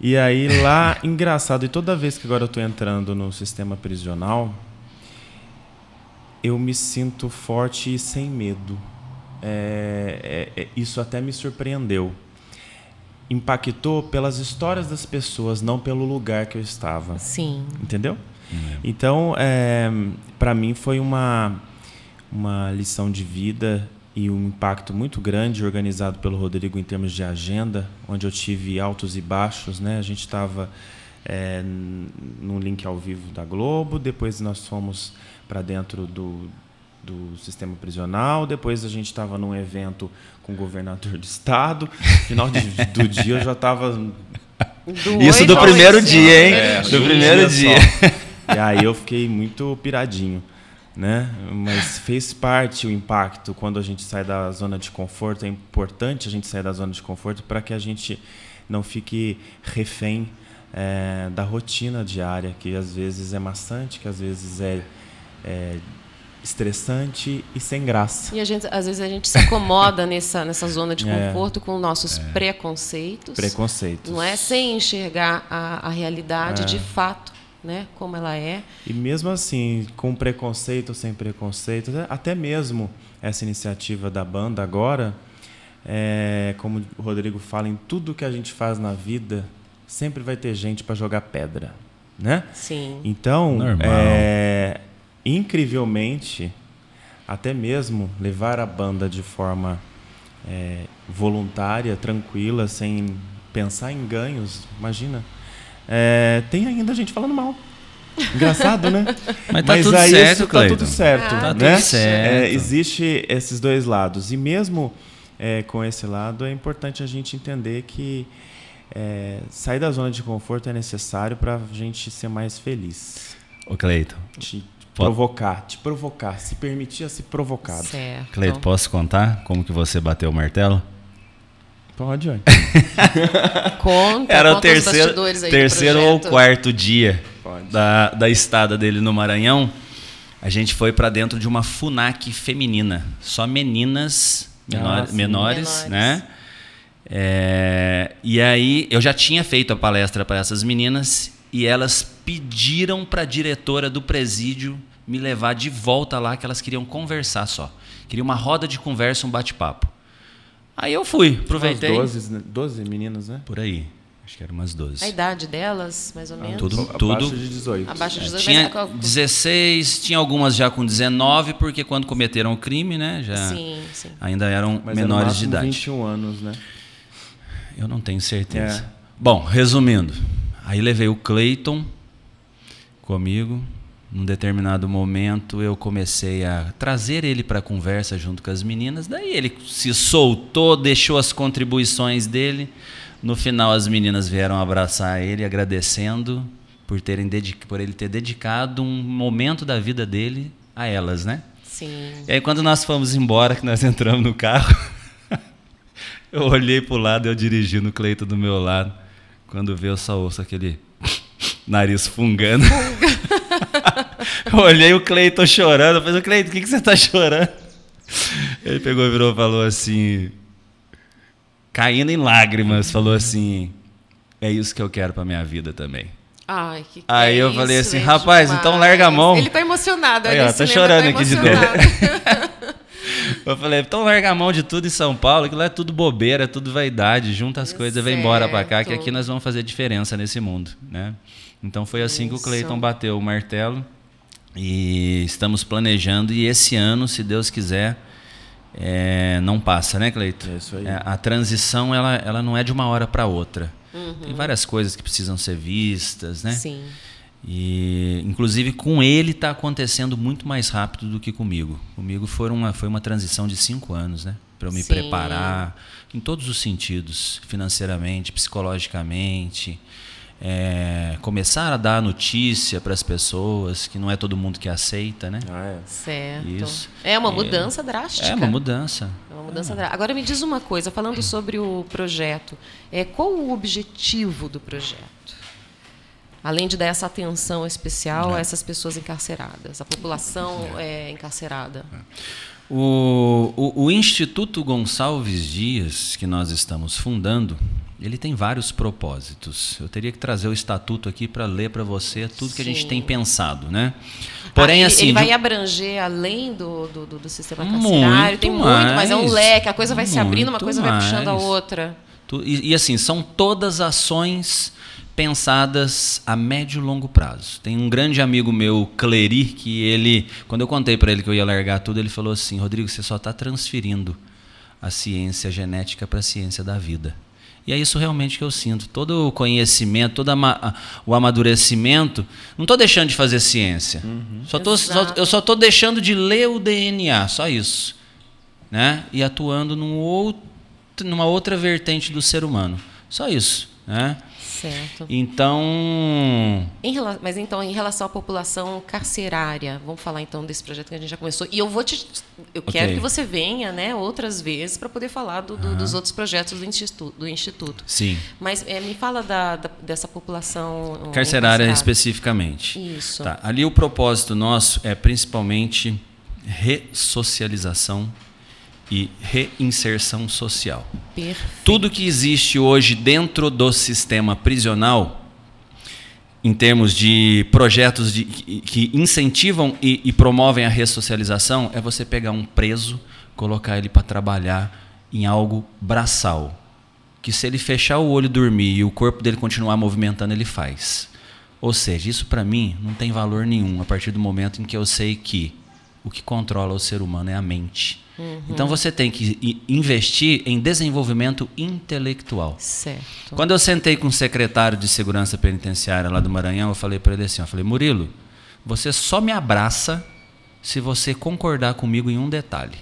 E aí lá, engraçado, e toda vez que agora eu estou entrando no sistema prisional, eu me sinto forte e sem medo. É, é, é, isso até me surpreendeu impactou pelas histórias das pessoas, não pelo lugar que eu estava. Sim. Entendeu? É. Então, é, para mim foi uma, uma lição de vida e um impacto muito grande organizado pelo Rodrigo em termos de agenda, onde eu tive altos e baixos. Né? A gente estava é, num link ao vivo da Globo, depois nós fomos para dentro do, do sistema prisional. Depois a gente estava num evento com o governador do estado. No final de, do dia eu já estava. Isso do primeiro dia, hein? É, do primeiro dia. E aí eu fiquei muito piradinho. Né? Mas fez parte o impacto quando a gente sai da zona de conforto. É importante a gente sair da zona de conforto para que a gente não fique refém é, da rotina diária, que às vezes é maçante, que às vezes é, é estressante e sem graça. E a gente, às vezes a gente se acomoda nessa, nessa zona de é. conforto é, com nossos é. preconceitos. Preconceitos. Não é sem enxergar a, a realidade é. de fato, né, como ela é. E mesmo assim, com preconceito ou sem preconceito, até mesmo essa iniciativa da banda agora, é, como o Rodrigo fala, em tudo que a gente faz na vida, sempre vai ter gente para jogar pedra, né? Sim. Então, Normal. é incrivelmente, até mesmo levar a banda de forma é, voluntária, tranquila, sem pensar em ganhos, imagina. É, tem ainda gente falando mal. Engraçado, né? Mas tá Mas tudo aí certo, tá tudo certo, ah, tá né? Tudo certo. É, existe esses dois lados e mesmo é, com esse lado é importante a gente entender que é, sair da zona de conforto é necessário para a gente ser mais feliz. Ô Cleiton, Provocar, te provocar, se permitir a se provocado. Certo. Cleito, posso contar como que você bateu o martelo? Pode, olha. conta, Era conta o terceiro, terceiro ou quarto dia da, da estada dele no Maranhão. A gente foi para dentro de uma FUNAC feminina. Só meninas menor, ah, menores, menores, né? É, e aí eu já tinha feito a palestra para essas meninas e elas pediram para a diretora do presídio me levar de volta lá, que elas queriam conversar só. Queria uma roda de conversa, um bate-papo. Aí eu fui, aproveitei. Umas 12, 12 meninas, né? Por aí. Acho que eram umas 12. A idade delas, mais ou menos? Tudo, tudo. Abaixo de 18. Abaixo de 18. Tinha 16, tinha algumas já com 19, porque quando cometeram o crime, né? Já sim, sim. ainda eram Mas menores de idade. 21 anos, né? Eu não tenho certeza. É. Bom, resumindo. Aí levei o Clayton comigo. Num determinado momento eu comecei a trazer ele para a conversa junto com as meninas. Daí ele se soltou, deixou as contribuições dele. No final as meninas vieram abraçar ele agradecendo por terem por ele ter dedicado um momento da vida dele a elas, né? Sim. E aí quando nós fomos embora, que nós entramos no carro, eu olhei para o lado, eu dirigindo o Cleito do meu lado. Quando vê, eu só ouço aquele nariz fungando. Olhei o Cleiton chorando. Eu falei, Cleiton, o que, que você está chorando? Ele pegou e virou e falou assim, caindo em lágrimas, falou assim: É isso que eu quero para minha vida também. Ai, que, que Aí é eu falei assim, rapaz, demais. então larga a mão. Ele está emocionado, Aí, ó, tá chorando tá aqui de dentro. eu falei, então larga a mão de tudo em São Paulo, que lá é tudo bobeira, é tudo vaidade, junta as coisas e vem embora para cá, que aqui nós vamos fazer diferença nesse mundo, né? Então foi assim Isso. que o Cleiton bateu o martelo e estamos planejando e esse ano, se Deus quiser, é, não passa, né, Cleito? É isso aí. É, a transição ela, ela não é de uma hora para outra. Uhum. Tem várias coisas que precisam ser vistas, né? Sim. E inclusive com ele está acontecendo muito mais rápido do que comigo. Comigo foi uma, foi uma transição de cinco anos, né? Para eu me Sim. preparar em todos os sentidos, financeiramente, psicologicamente. é, começar a dar notícia para as pessoas, que não é todo mundo que aceita, né? Ah, é. Certo. Isso. É uma É. mudança drástica. É uma mudança. É uma mudança drástica. Agora me diz uma coisa, falando sobre o projeto, é, qual o objetivo do projeto? Além de dar essa atenção especial É. a essas pessoas encarceradas, a população é, encarcerada. O, o, o Instituto Gonçalves Dias, que nós estamos fundando, ele tem vários propósitos. Eu teria que trazer o estatuto aqui para ler para você tudo que a gente Sim. tem pensado, né? Porém, Ah, ele, assim, ele vai de- abranger além do, do, do- do sistema Muito carcerário, tem muito, mas é um mais, leque, a coisa vai se abrindo, uma muito coisa vai puxando a mais. outra. E, e, assim, são todas ações pensadas a médio e longo prazo. Tem um grande amigo meu, Cleri, que ele, quando eu contei para ele que eu ia largar tudo, ele falou assim: Rodrigo, você só está transferindo a ciência genética para a ciência da vida. E é isso realmente que eu sinto. Todo o conhecimento, todo ama- o amadurecimento, não estou deixando de fazer ciência. Só tô, só- eu só estou deixando de ler o DNA, só isso. Né? E atuando num outro, numa outra vertente do ser humano. Só isso. Né? Certo. Então, Em mas então, em relação à população carcerária, vamos falar então desse projeto que a gente já começou. E eu vou te. Eu Ok. quero que você venha né, outras vezes para poder falar do- do- dos outros projetos do Instituto. Do instituto. sim. Mas eh, me fala da, da- dessa população. eh, Carcerária especificamente. Isso. Tá, Ali o propósito nosso é principalmente ressocialização e reinserção social. Perfeito. Tudo que existe hoje dentro do sistema prisional, em termos de projetos de- que incentivam e, e promovem a ressocialização, é você pegar um preso, colocar ele para trabalhar em algo braçal. Que se ele fechar o olho e dormir e o corpo dele continuar movimentando, ele faz. Ou seja, isso para mim não tem valor nenhum a partir do momento em que eu sei que o que controla o ser humano é a mente. Então você tem que investir em desenvolvimento intelectual. Certo. Quando eu sentei com o secretário de segurança penitenciária lá do Maranhão, eu falei para ele assim, eu falei, Murilo, você só me abraça se você concordar comigo em um detalhe.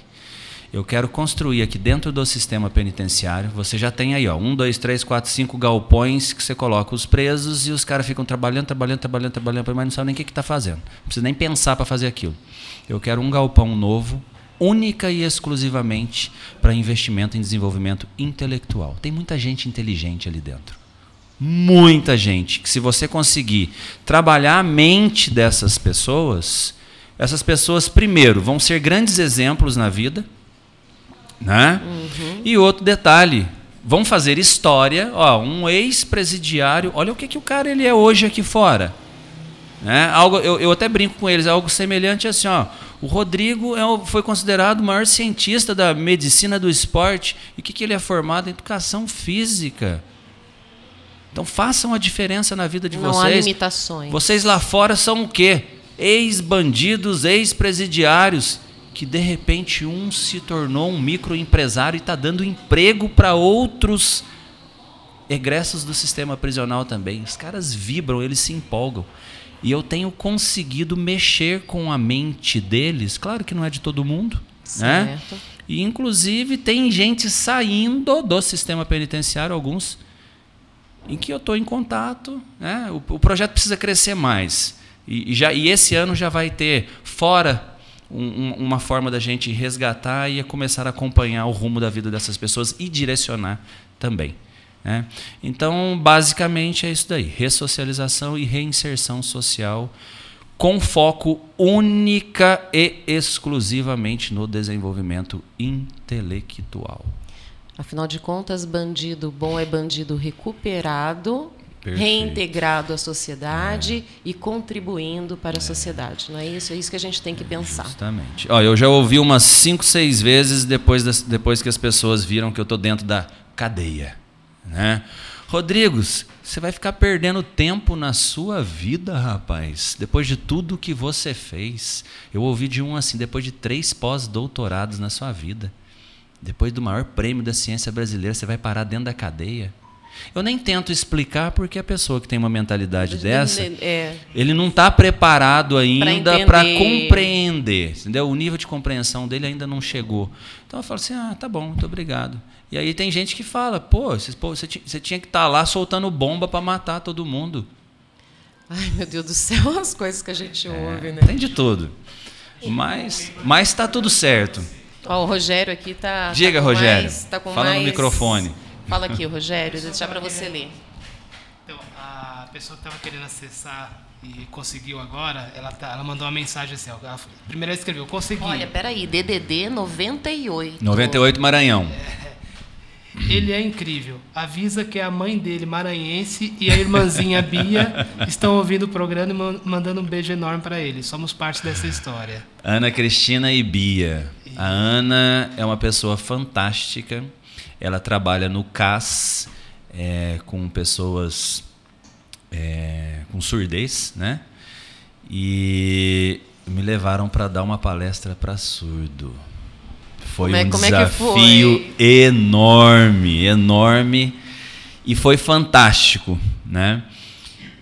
Eu quero construir aqui dentro do sistema penitenciário. Você já tem aí, ó, um, dois, três, quatro, cinco galpões que você coloca os presos e os caras ficam trabalhando, trabalhando, trabalhando, trabalhando, mas não sabem nem o que está fazendo. Não precisa nem pensar para fazer aquilo. Eu quero um galpão novo, única e exclusivamente para investimento em desenvolvimento intelectual. Tem muita gente inteligente ali dentro. Muita gente. Que se você conseguir trabalhar a mente dessas pessoas, essas pessoas, primeiro, vão ser grandes exemplos na vida. Né? E outro detalhe, vão fazer história. Ó, um ex-presidiário, olha o que, que o cara ele é hoje aqui fora. Né? Algo, eu, eu até brinco com eles, é algo semelhante assim, ó. O Rodrigo é o- foi considerado o maior cientista da medicina do esporte. E o que, que ele é formado? Em educação física. Então façam a diferença na vida de Não há vocês. limitações. Vocês lá fora são o quê? Ex-bandidos, ex-presidiários, que de repente um se tornou um microempresário e está dando emprego para outros egressos do sistema prisional também. Os caras vibram, eles se empolgam. E eu tenho conseguido mexer com a mente deles, claro que não é de todo mundo, né? Certo. E inclusive tem gente saindo do sistema penitenciário, alguns em que eu estou em contato. Né? O, o projeto precisa crescer mais. E, e já, e esse ano já vai ter, fora um- uma forma da gente resgatar e começar a acompanhar o rumo da vida dessas pessoas e direcionar também. Né? Então, basicamente é isso daí: ressocialização e reinserção social, com foco única e exclusivamente no desenvolvimento intelectual. Afinal de contas, bandido bom é bandido recuperado, Perfeito. reintegrado à sociedade e contribuindo para a sociedade. Não é isso? É isso que a gente tem que pensar. Justamente. Ó, eu já ouvi umas 5, 6 vezes depois, das- depois que as pessoas viram que eu estou dentro da cadeia. Né? Rodrigos, você vai ficar perdendo tempo na sua vida, rapaz, depois de tudo que você fez. Eu ouvi de um assim, depois de três pós-doutorados na sua vida, depois do maior prêmio da ciência brasileira, você vai parar dentro da cadeia. Eu nem tento explicar porque a pessoa que tem uma mentalidade dessa, É. ele não está preparado ainda para compreender, entendeu? O nível de compreensão dele ainda não chegou. Então eu falo assim, ah, tá bom, muito obrigado. E aí tem gente que fala, pô, vocês- pô, você, você tinha que estar lá soltando bomba para matar todo mundo. Ai, meu Deus do céu, as coisas que a gente ouve, né? Tem de tudo. Mas, mas tá tudo certo. Ó, o Rogério aqui tá. Diga, tá Rogério. mais- tá Fala no mais- microfone. Fala aqui, Rogério, vou deixar para você ler. Então, a pessoa que estava querendo acessar e conseguiu agora, ela, tá- ela mandou uma mensagem assim. ó, Ela, primeiro ela escreveu, consegui. Olha, peraí, DDD 98. 98 Maranhão. Ele é incrível. Avisa que é a mãe dele, maranhense, e a irmãzinha Bia estão ouvindo o programa e man- mandando um beijo enorme para ele. Somos parte dessa história. Ana Cristina e Bia. A Ana é uma pessoa fantástica. Ela trabalha no CAS é, com pessoas é, com surdez, né? E me levaram para dar uma palestra para surdo. Foi é- um é desafio enorme, enorme e foi fantástico, né?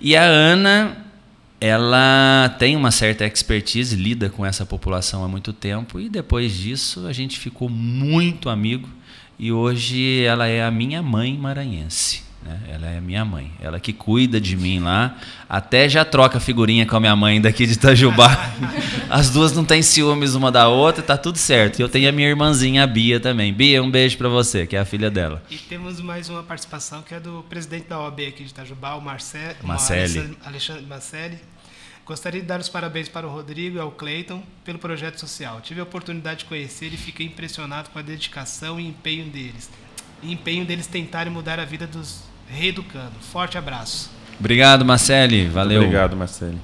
E a Ana, ela tem uma certa expertise, lida com essa população há muito tempo e depois disso a gente ficou muito amigo e hoje ela é a minha mãe maranhense. né? Ela é a minha mãe, ela que cuida de mim lá, até já troca figurinha com a minha mãe daqui de Itajubá. As duas não têm ciúmes uma da outra, tá tudo certo. E eu tenho a minha irmãzinha, a Bia também. Bia, um beijo pra você, que é a filha dela. E temos mais uma participação que é do presidente da OAB aqui de Itajubá, o Marce... o Marcelli. Alexandre- Alexandre Marcelli. Gostaria de dar os parabéns para o Rodrigo e ao Cleiton pelo projeto social. Tive a oportunidade de conhecer e fiquei impressionado com a dedicação e empenho deles. E empenho deles tentarem mudar a vida dos reeducando. Forte abraço. Obrigado, Marcele. Valeu. Obrigado, Marcelo.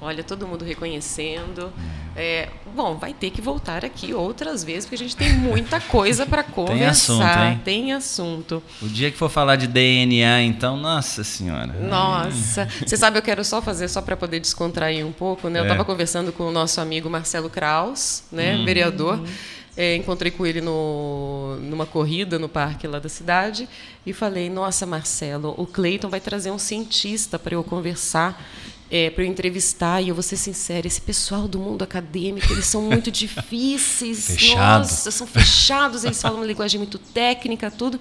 Olha, todo mundo reconhecendo. É, bom, vai ter que voltar aqui outras vezes, porque a gente tem muita coisa para conversar. assunto, hein? Tem assunto. O dia que for falar de DNA, então, nossa senhora. Nossa, você sabe, eu quero só fazer, só para poder descontrair um pouco, né? Eu É. estava conversando com o nosso amigo Marcelo Kraus, né, Hum. vereador. É, encontrei com ele no, numa corrida no parque lá da cidade e falei: Nossa, Marcelo, o Cleiton vai trazer um cientista para eu conversar. É, para eu entrevistar, e eu vou ser sincera, esse pessoal do mundo acadêmico, eles são muito difíceis. Fechado. Nossa, são fechados, eles falam uma linguagem muito técnica, tudo.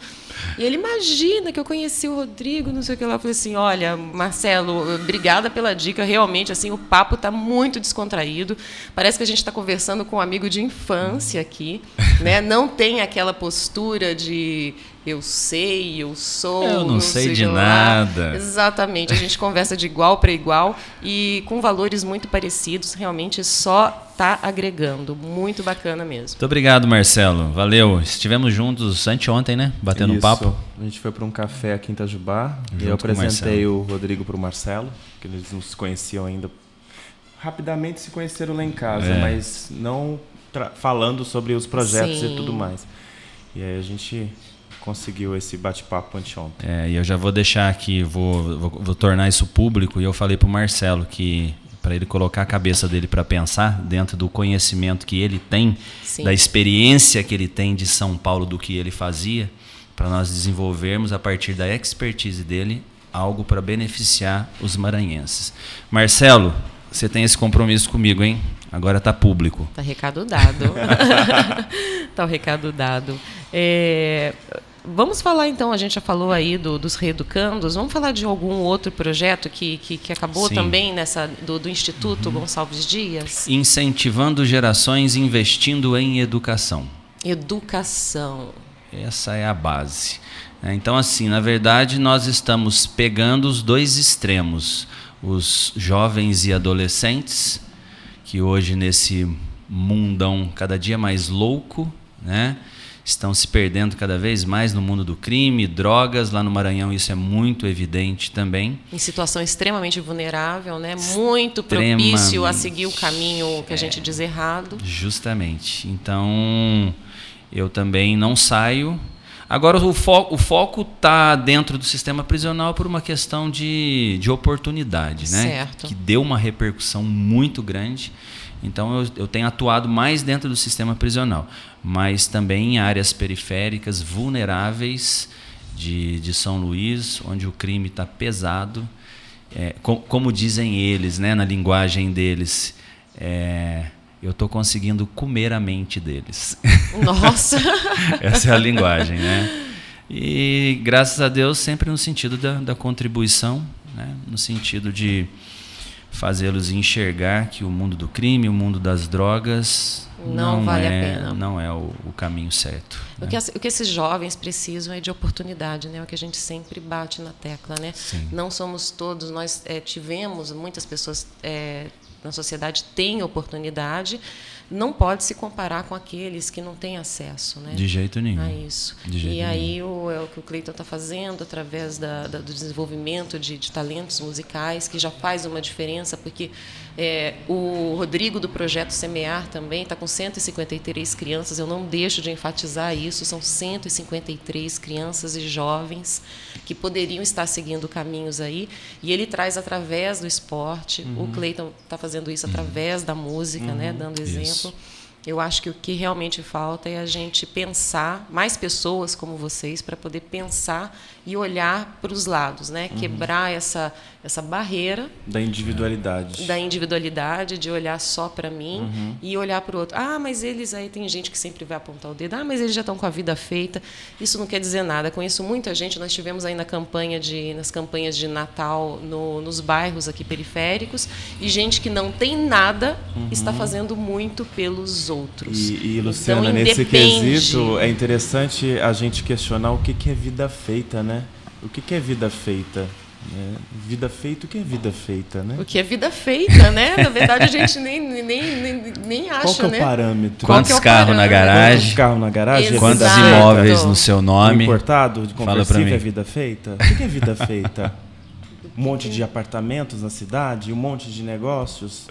E ele imagina que eu conheci o Rodrigo, não sei o que lá. Eu falei assim: olha, Marcelo, obrigada pela dica. Realmente, assim, o papo está muito descontraído. Parece que a gente está conversando com um amigo de infância aqui. Né? Não tem aquela postura de eu sei, eu sou. Eu não sei o de lá. nada. Exatamente. A gente conversa de igual para igual e com valores muito parecidos. Realmente só está agregando. Muito bacana mesmo. Muito obrigado, Marcelo. Valeu. Estivemos juntos anteontem, né? Batendo um Isso. papo. A gente foi para um café aqui em Itajubá e eu o apresentei Marcelo. o Rodrigo para o Marcelo, que eles não se conheciam ainda. Rapidamente se conheceram lá em casa, É. mas não falando sobre os projetos Sim. e tudo mais. E aí a gente conseguiu esse bate-papo anteontem. É, e eu já vou deixar aqui, vou, vou, vou tornar isso público. E eu falei pro Marcelo que para ele colocar a cabeça dele para pensar dentro do conhecimento que ele tem, Sim. da experiência que ele tem de São Paulo, do que ele fazia, para nós desenvolvermos a partir da expertise dele algo para beneficiar os maranhenses. Marcelo, você tem esse compromisso comigo, hein? Agora tá público. Tá recado dado. tá o recado dado. É, vamos falar então, a gente já falou aí do- dos reeducandos, vamos falar de algum outro projeto que, que, que acabou Sim. também nessa do, do Instituto Gonçalves Dias? Incentivando gerações investindo em educação. Educação. Essa é a base. É, Então, assim, na verdade, nós estamos pegando os dois extremos: os jovens e adolescentes, que hoje, nesse mundão cada dia mais louco, né, estão se perdendo cada vez mais no mundo do crime, drogas. Lá no Maranhão, isso é muito evidente também. Em situação extremamente vulnerável, né? Muito propício a seguir o caminho que a gente diz errado. Justamente. Então, eu também não saio. Agora, o, fo o foco está dentro do sistema prisional por uma questão de, de oportunidade, né? Certo. Que deu uma repercussão muito grande. Então, eu, eu tenho atuado mais dentro do sistema prisional, mas também em áreas periféricas, vulneráveis de, de São Luís, onde o crime está pesado. É, com, como dizem eles, né, na linguagem deles, é, eu estou conseguindo comer a mente deles. Nossa! Essa é a linguagem, né? E graças a Deus sempre no sentido da, da contribuição, né? no sentido de fazê-los enxergar que o mundo do crime, o mundo das drogas Não não, vale a é, pena. não é o, o caminho certo. O né? que, as- o que esses jovens precisam é de oportunidade, né? O que a gente sempre bate na tecla, né? Sim. Não somos todos, nós eh, tivemos, muitas pessoas eh, na sociedade têm oportunidade, não pode se comparar com aqueles que não têm acesso, né? De jeito nenhum. a isso. De jeito e aí o, é o que o Cleiton está fazendo através da, da- do desenvolvimento de, de talentos musicais, que já faz uma diferença, porque é, o Rodrigo do projeto Semear também está com 153 crianças, eu não deixo de enfatizar isso, são 153 crianças e jovens que poderiam estar seguindo caminhos aí, e ele traz através do esporte, o Cleiton está fazendo isso através da música, né, dando Isso. exemplo. Eu acho que o que realmente falta é a gente pensar, mais pessoas como vocês, para poder pensar e olhar para os lados, né? Quebrar essa, essa barreira Da individualidade. da individualidade, de olhar só para mim Uhum. e olhar para o outro. Ah, mas eles aí tem gente que sempre vai apontar o dedo. Ah, mas eles já estão com a vida feita. Isso não quer dizer nada. Conheço muita gente. Nós tivemos aí na campanha de nas campanhas de Natal no- nos bairros aqui periféricos e gente que não tem nada está fazendo muito pelos outros. Uhum. E, e, Luciana, Então, nesse quesito, é interessante a gente questionar o que, que é vida feita, né? O que, que é vida feita? né? Vida feita, o que é vida feita, né? O que é vida feita, né? Na verdade, a gente nem, nem, nem, nem acha, Qual que é o né? parâmetro? Qual Quantos é carros na parâmetro? garagem? Quantos carros na garagem? Exato. Quantos Exato. imóveis no seu nome? importado de Fala pra conversível mim. é vida feita? O que que é vida feita? Um monte de apartamentos na cidade, um monte de negócios.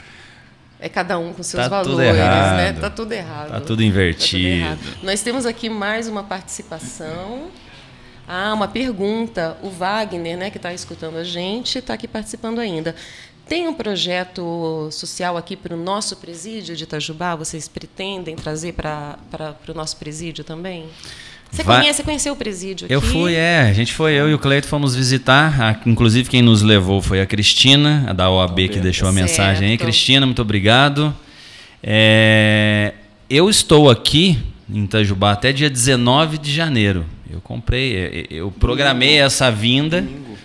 É cada um com seus Tá tudo valores, errado. né? Tá tudo errado. Tá tudo invertido. errado. Nós temos aqui mais uma participação. Ah, uma pergunta. O Wagner, né, que está escutando a gente, está aqui participando ainda. Tem um projeto social aqui para o nosso presídio de Itajubá? Vocês pretendem trazer para o nosso presídio também? Você Vai- conhece, conheceu o presídio aqui? Eu fui, é. A gente foi, eu e o Cleito fomos visitar. A- inclusive, quem nos levou foi a Cristina, a da OAB, que deixou a mensagem aí. Certo. Cristina, muito obrigado. É, eu estou aqui em Itajubá até dia 19 de janeiro. Eu comprei, é, é, eu programei essa vinda.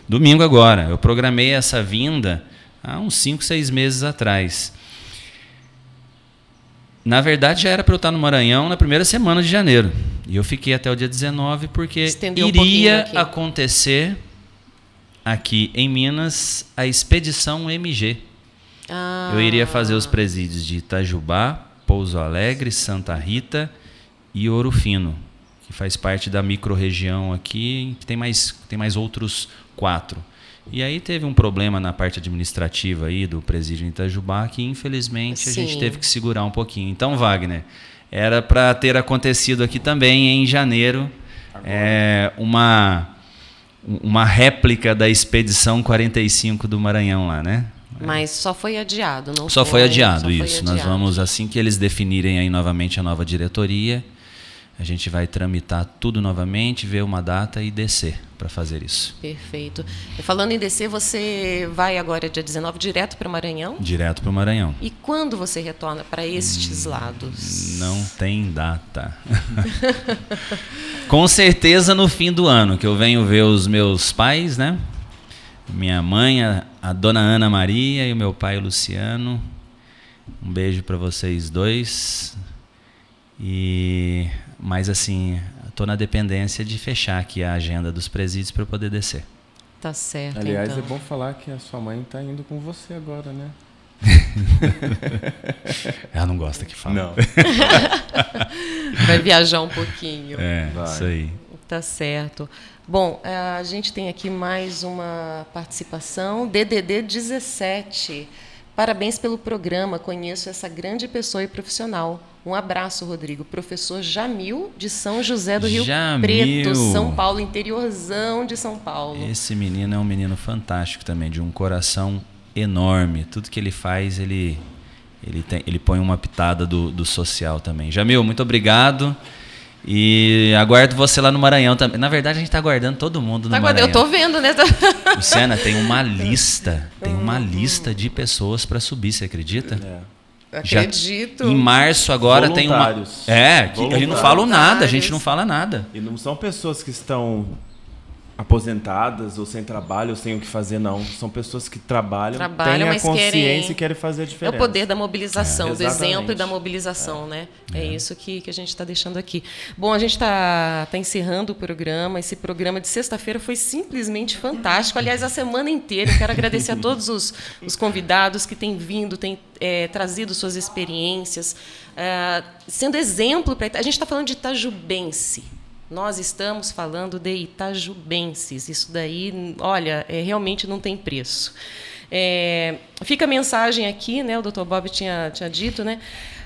Domingo. agora. Eu programei essa vinda há uns 5, 6 meses atrás. Na verdade, já era para eu estar no Maranhão na primeira semana de janeiro. E eu fiquei até o dia 19 porque Estendeu um iria aqui. acontecer aqui em Minas a expedição MG. Ah, Eu iria fazer os presídios de Itajubá, Pouso Alegre, Santa Rita e Ouro Fino, que faz parte da microrregião aqui, que tem mais, tem mais outros quatro. E aí teve um problema na parte administrativa aí do presídio em Itajubá que infelizmente a gente Sim. teve que segurar um pouquinho. Então, Wagner, era para ter acontecido aqui também em janeiro é, uma uma réplica da expedição 45 do Maranhão lá, né? Mas só foi adiado, não Só foi adiado só foi isso. Nós adiado. vamos, assim que eles definirem aí novamente a nova diretoria, a gente vai tramitar tudo novamente, ver uma data e descer para fazer isso. Perfeito. Falando em descer, você vai agora, dia 19, direto para o Maranhão? Direto para o Maranhão. E quando você retorna para estes lados? Não tem data. Com certeza no fim do ano, que eu venho ver os meus pais, né? Minha mãe, a, a dona Ana Maria e o meu pai, o Luciano. Um beijo para vocês dois. E mas assim, tô na dependência de fechar aqui a agenda dos presídios para eu poder descer. Tá certo, Aliás, então. é bom falar que a sua mãe está indo com você agora, né? Ela não gosta que fala. Não. Vai viajar um pouquinho. É, Vai. isso aí. Tá certo. Bom, eh, a gente tem aqui mais uma participação. DDD 17. Parabéns pelo programa. Conheço essa grande pessoa e profissional. Um abraço, Rodrigo. Professor Jamil, de São José do Rio Jamil. Preto, São Paulo, interiorzão de São Paulo. Esse menino é um menino fantástico também, de um coração enorme. Tudo que ele faz, ele, ele, tem, ele põe uma pitada do, do social também. Jamil, muito obrigado. E aguardo você lá no Maranhão também. Na verdade, a gente está aguardando todo mundo no Tá, Maranhão. eu tô vendo, né? Luciana, tem uma lista, tem uma lista de pessoas para subir, você acredita? Já- Acredito. Em março agora tem uma. É, que ele não fala nada, a gente não fala nada. E não são pessoas que estão aposentadas ou sem trabalho ou sem o que fazer, não. São pessoas que trabalham, Trabalham, têm a consciência querem- e querem fazer a É diferença. o poder da mobilização, É. do exemplo e da mobilização, né? É, isso que, que a gente está deixando aqui. Bom, a gente está tá encerrando o programa. Esse programa de sexta-feira foi simplesmente fantástico. Aliás, a semana inteira. Eu quero agradecer a todos os, os convidados que têm vindo, têm é, trazido suas experiências, é, sendo exemplo para. A gente está falando de Itajubense. Nós estamos falando de Itajubenses. Isso daí, olha, é, realmente não tem preço. É, fica a mensagem aqui, né? O Dr. Bob tinha, tinha dito, né?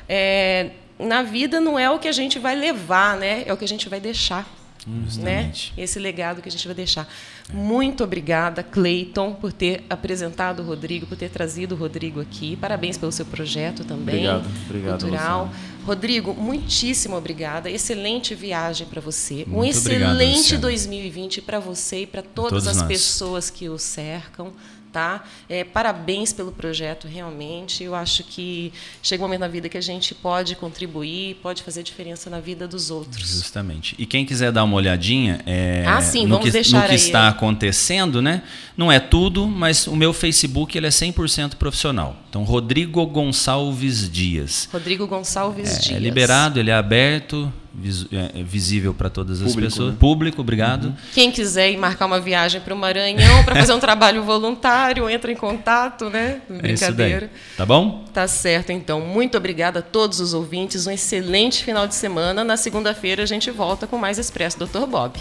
É, na vida não é o que a gente vai levar, né? É o que a gente vai deixar. Né? Justamente. Esse legado que a gente vai deixar. Muito obrigada, Cleiton, por ter apresentado o Rodrigo, por ter trazido o Rodrigo aqui. Parabéns pelo seu projeto também. Obrigado, obrigado, cultural. Luciano. Rodrigo, muitíssimo obrigada. Excelente viagem para você. um Muito obrigado, excelente Luciano. 2020 para você e para todas as nós. pessoas que o cercam. Tá? É, parabéns pelo projeto, realmente. Eu acho que chega um momento na vida que a gente pode contribuir, pode fazer diferença na vida dos outros. Justamente. E quem quiser dar uma olhadinha é, Ah, sim, no, vamos que, deixar no que está acontecendo, né? Não é tudo, mas o meu Facebook ele é 100% profissional. Então, Rodrigo Gonçalves Dias. Rodrigo Gonçalves É, Dias. é liberado, ele é aberto, vis- é, é visível para todas as Público, pessoas. né? Público, obrigado. Quem quiser ir marcar uma viagem para o Maranhão para fazer um trabalho voluntário, entra em contato, né? É isso daí. Brincadeira. Tá bom? Tá certo, então. Muito obrigada a todos os ouvintes. Um excelente final de semana. Na segunda-feira a gente volta com mais Expresso Dr. Bob.